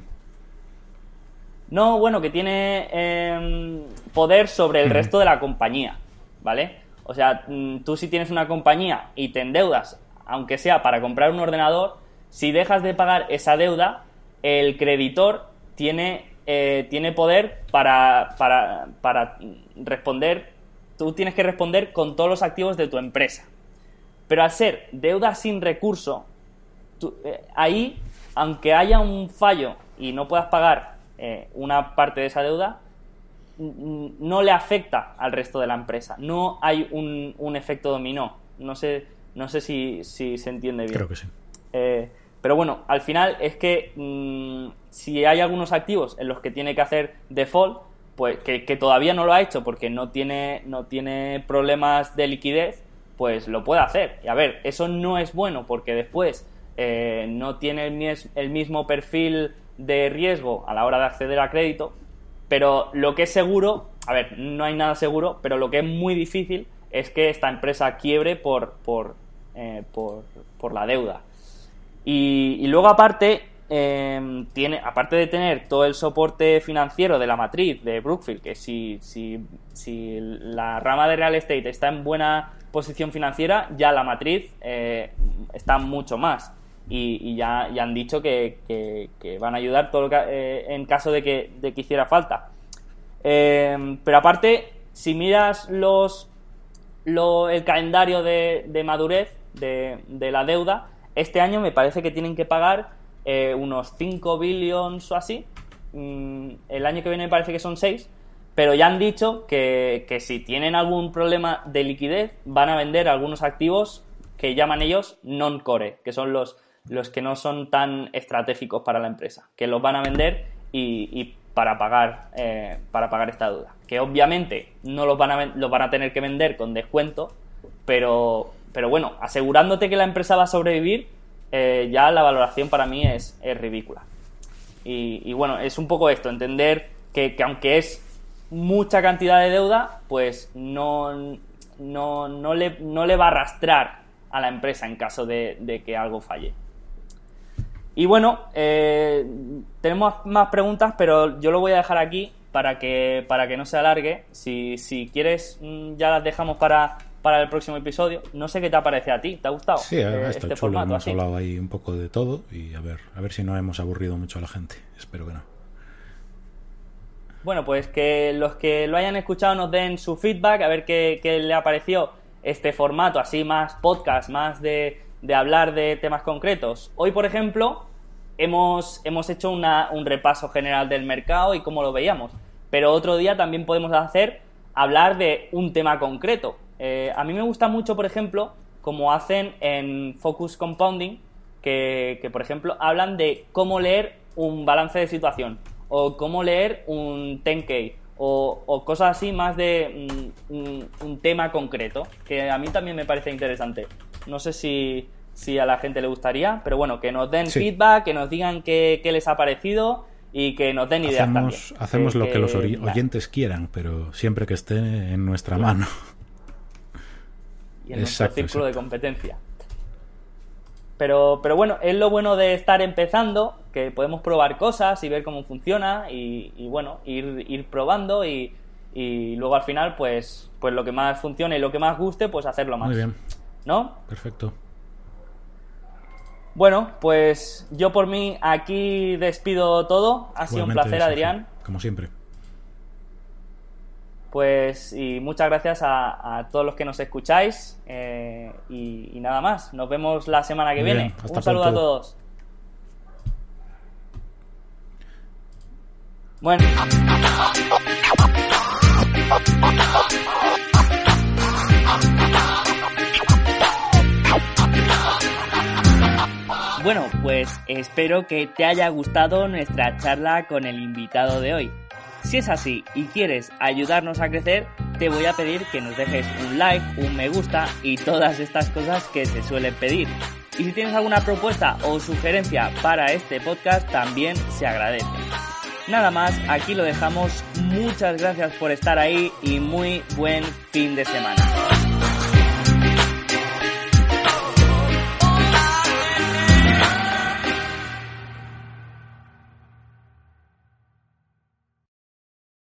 No, bueno, que tiene em, poder sobre el resto de la compañía, ¿vale? O sea, mm, tú si tienes una compañía y te endeudas, aunque sea para comprar un ordenador, si dejas de pagar esa deuda, el creditor tiene, eh, tiene poder para, para, para responder, tú tienes que responder con todos los activos de tu empresa. Pero al ser deuda sin recurso, eh, ahí, aunque haya un fallo y no puedas pagar eh, una parte de esa deuda, no le afecta al resto de la empresa. No hay un, efecto dominó. No sé, no sé si, se entiende bien. Creo que sí. Eh, pero bueno, al final es que mm, si hay algunos activos en los que tiene que hacer default, pues que, todavía no lo ha hecho porque no tiene, no tiene problemas de liquidez, pues lo puede hacer. Y a ver, eso no es bueno porque después eh, no tiene el mismo perfil de riesgo a la hora de acceder a crédito, pero lo que es seguro, a ver, no hay nada seguro, pero lo que es muy difícil es que esta empresa quiebre por, por, eh, por, la deuda. Y, luego aparte, em, tiene, aparte de tener todo el soporte financiero de la matriz de Brookfield, que si, si, si la rama de real estate está en buena posición financiera, ya la matriz eh, está mucho más y, ya, han dicho que, van a ayudar eh, en caso de que, de que hiciera falta. Em, pero aparte, si miras los, el calendario de, madurez de, la deuda, este año me parece que tienen que pagar eh, unos 5 billones o así. Mm, el año que viene me parece que son 6. Pero ya han dicho que, que si tienen algún problema de liquidez, van a vender algunos activos que llaman ellos non-core, que son los los que no son tan estratégicos para la empresa, que los van a vender y, para pagar eh, para pagar esta deuda. Que obviamente no los van a los van a tener que vender con descuento, pero, pero bueno, asegurándote que la empresa va a sobrevivir, eh, ya la valoración para mí es, ridícula. Y, bueno, es un poco esto, entender que, aunque es mucha cantidad de deuda, pues no, no, no, le, no le va a arrastrar a la empresa en caso de que algo falle. Y bueno, eh, tenemos más preguntas, pero yo lo voy a dejar aquí para que, para que no se alargue. Si, si quieres, mm, ya las dejamos para, para el próximo episodio. No sé qué te parece a ti, ¿te ha gustado? Sí, eh, este chulo. Hemos hablado ahí un poco de todo y a ver, a ver si no hemos aburrido mucho a la gente. Espero que no. Bueno, pues que los que lo hayan escuchado nos den su feedback, a ver qué, qué le ha parecido este formato, así más podcast, más de, de hablar de temas concretos. Hoy, por ejemplo, hemos, hemos hecho un repaso general del mercado y cómo lo veíamos. Pero otro día también podemos hacer hablar de un tema concreto. Eh, a mí me gusta mucho, por ejemplo, como hacen en Focus Compounding, que, por ejemplo hablan de cómo leer un balance de situación o cómo leer un 10K o, cosas así más de mm, un, tema concreto, que a mí también me parece interesante. No sé si, a la gente le gustaría, pero bueno, que nos den feedback, que nos digan qué, les ha parecido y que nos den ideas hacemos, Hacemos lo que, los oyentes quieran, pero siempre que esté en nuestra mano. Y en nuestro círculo de competencia. Pero, pero bueno, es lo bueno de estar empezando, que podemos probar cosas y ver cómo funciona y, bueno, ir, ir probando y, y, luego al final, pues, pues lo que más funcione y lo que más guste, pues hacerlo más. Muy bien. ¿No? Perfecto. Bueno, pues yo por mí aquí despido todo. Ha sido un placer, Adrián. Como siempre. Pues y muchas gracias a, todos los que nos escucháis eh, y, nada más. Nos vemos la semana que viene. Un saludo a todos. Bueno. Bueno, pues espero que te haya gustado nuestra charla con el invitado de hoy. Si es así y quieres ayudarnos a crecer, te voy a pedir que nos dejes un like, un me gusta y todas estas cosas que se suelen pedir. Y si tienes alguna propuesta o sugerencia para este podcast, también se agradece. Nada más, aquí lo dejamos. Muchas gracias por estar ahí y muy buen fin de semana.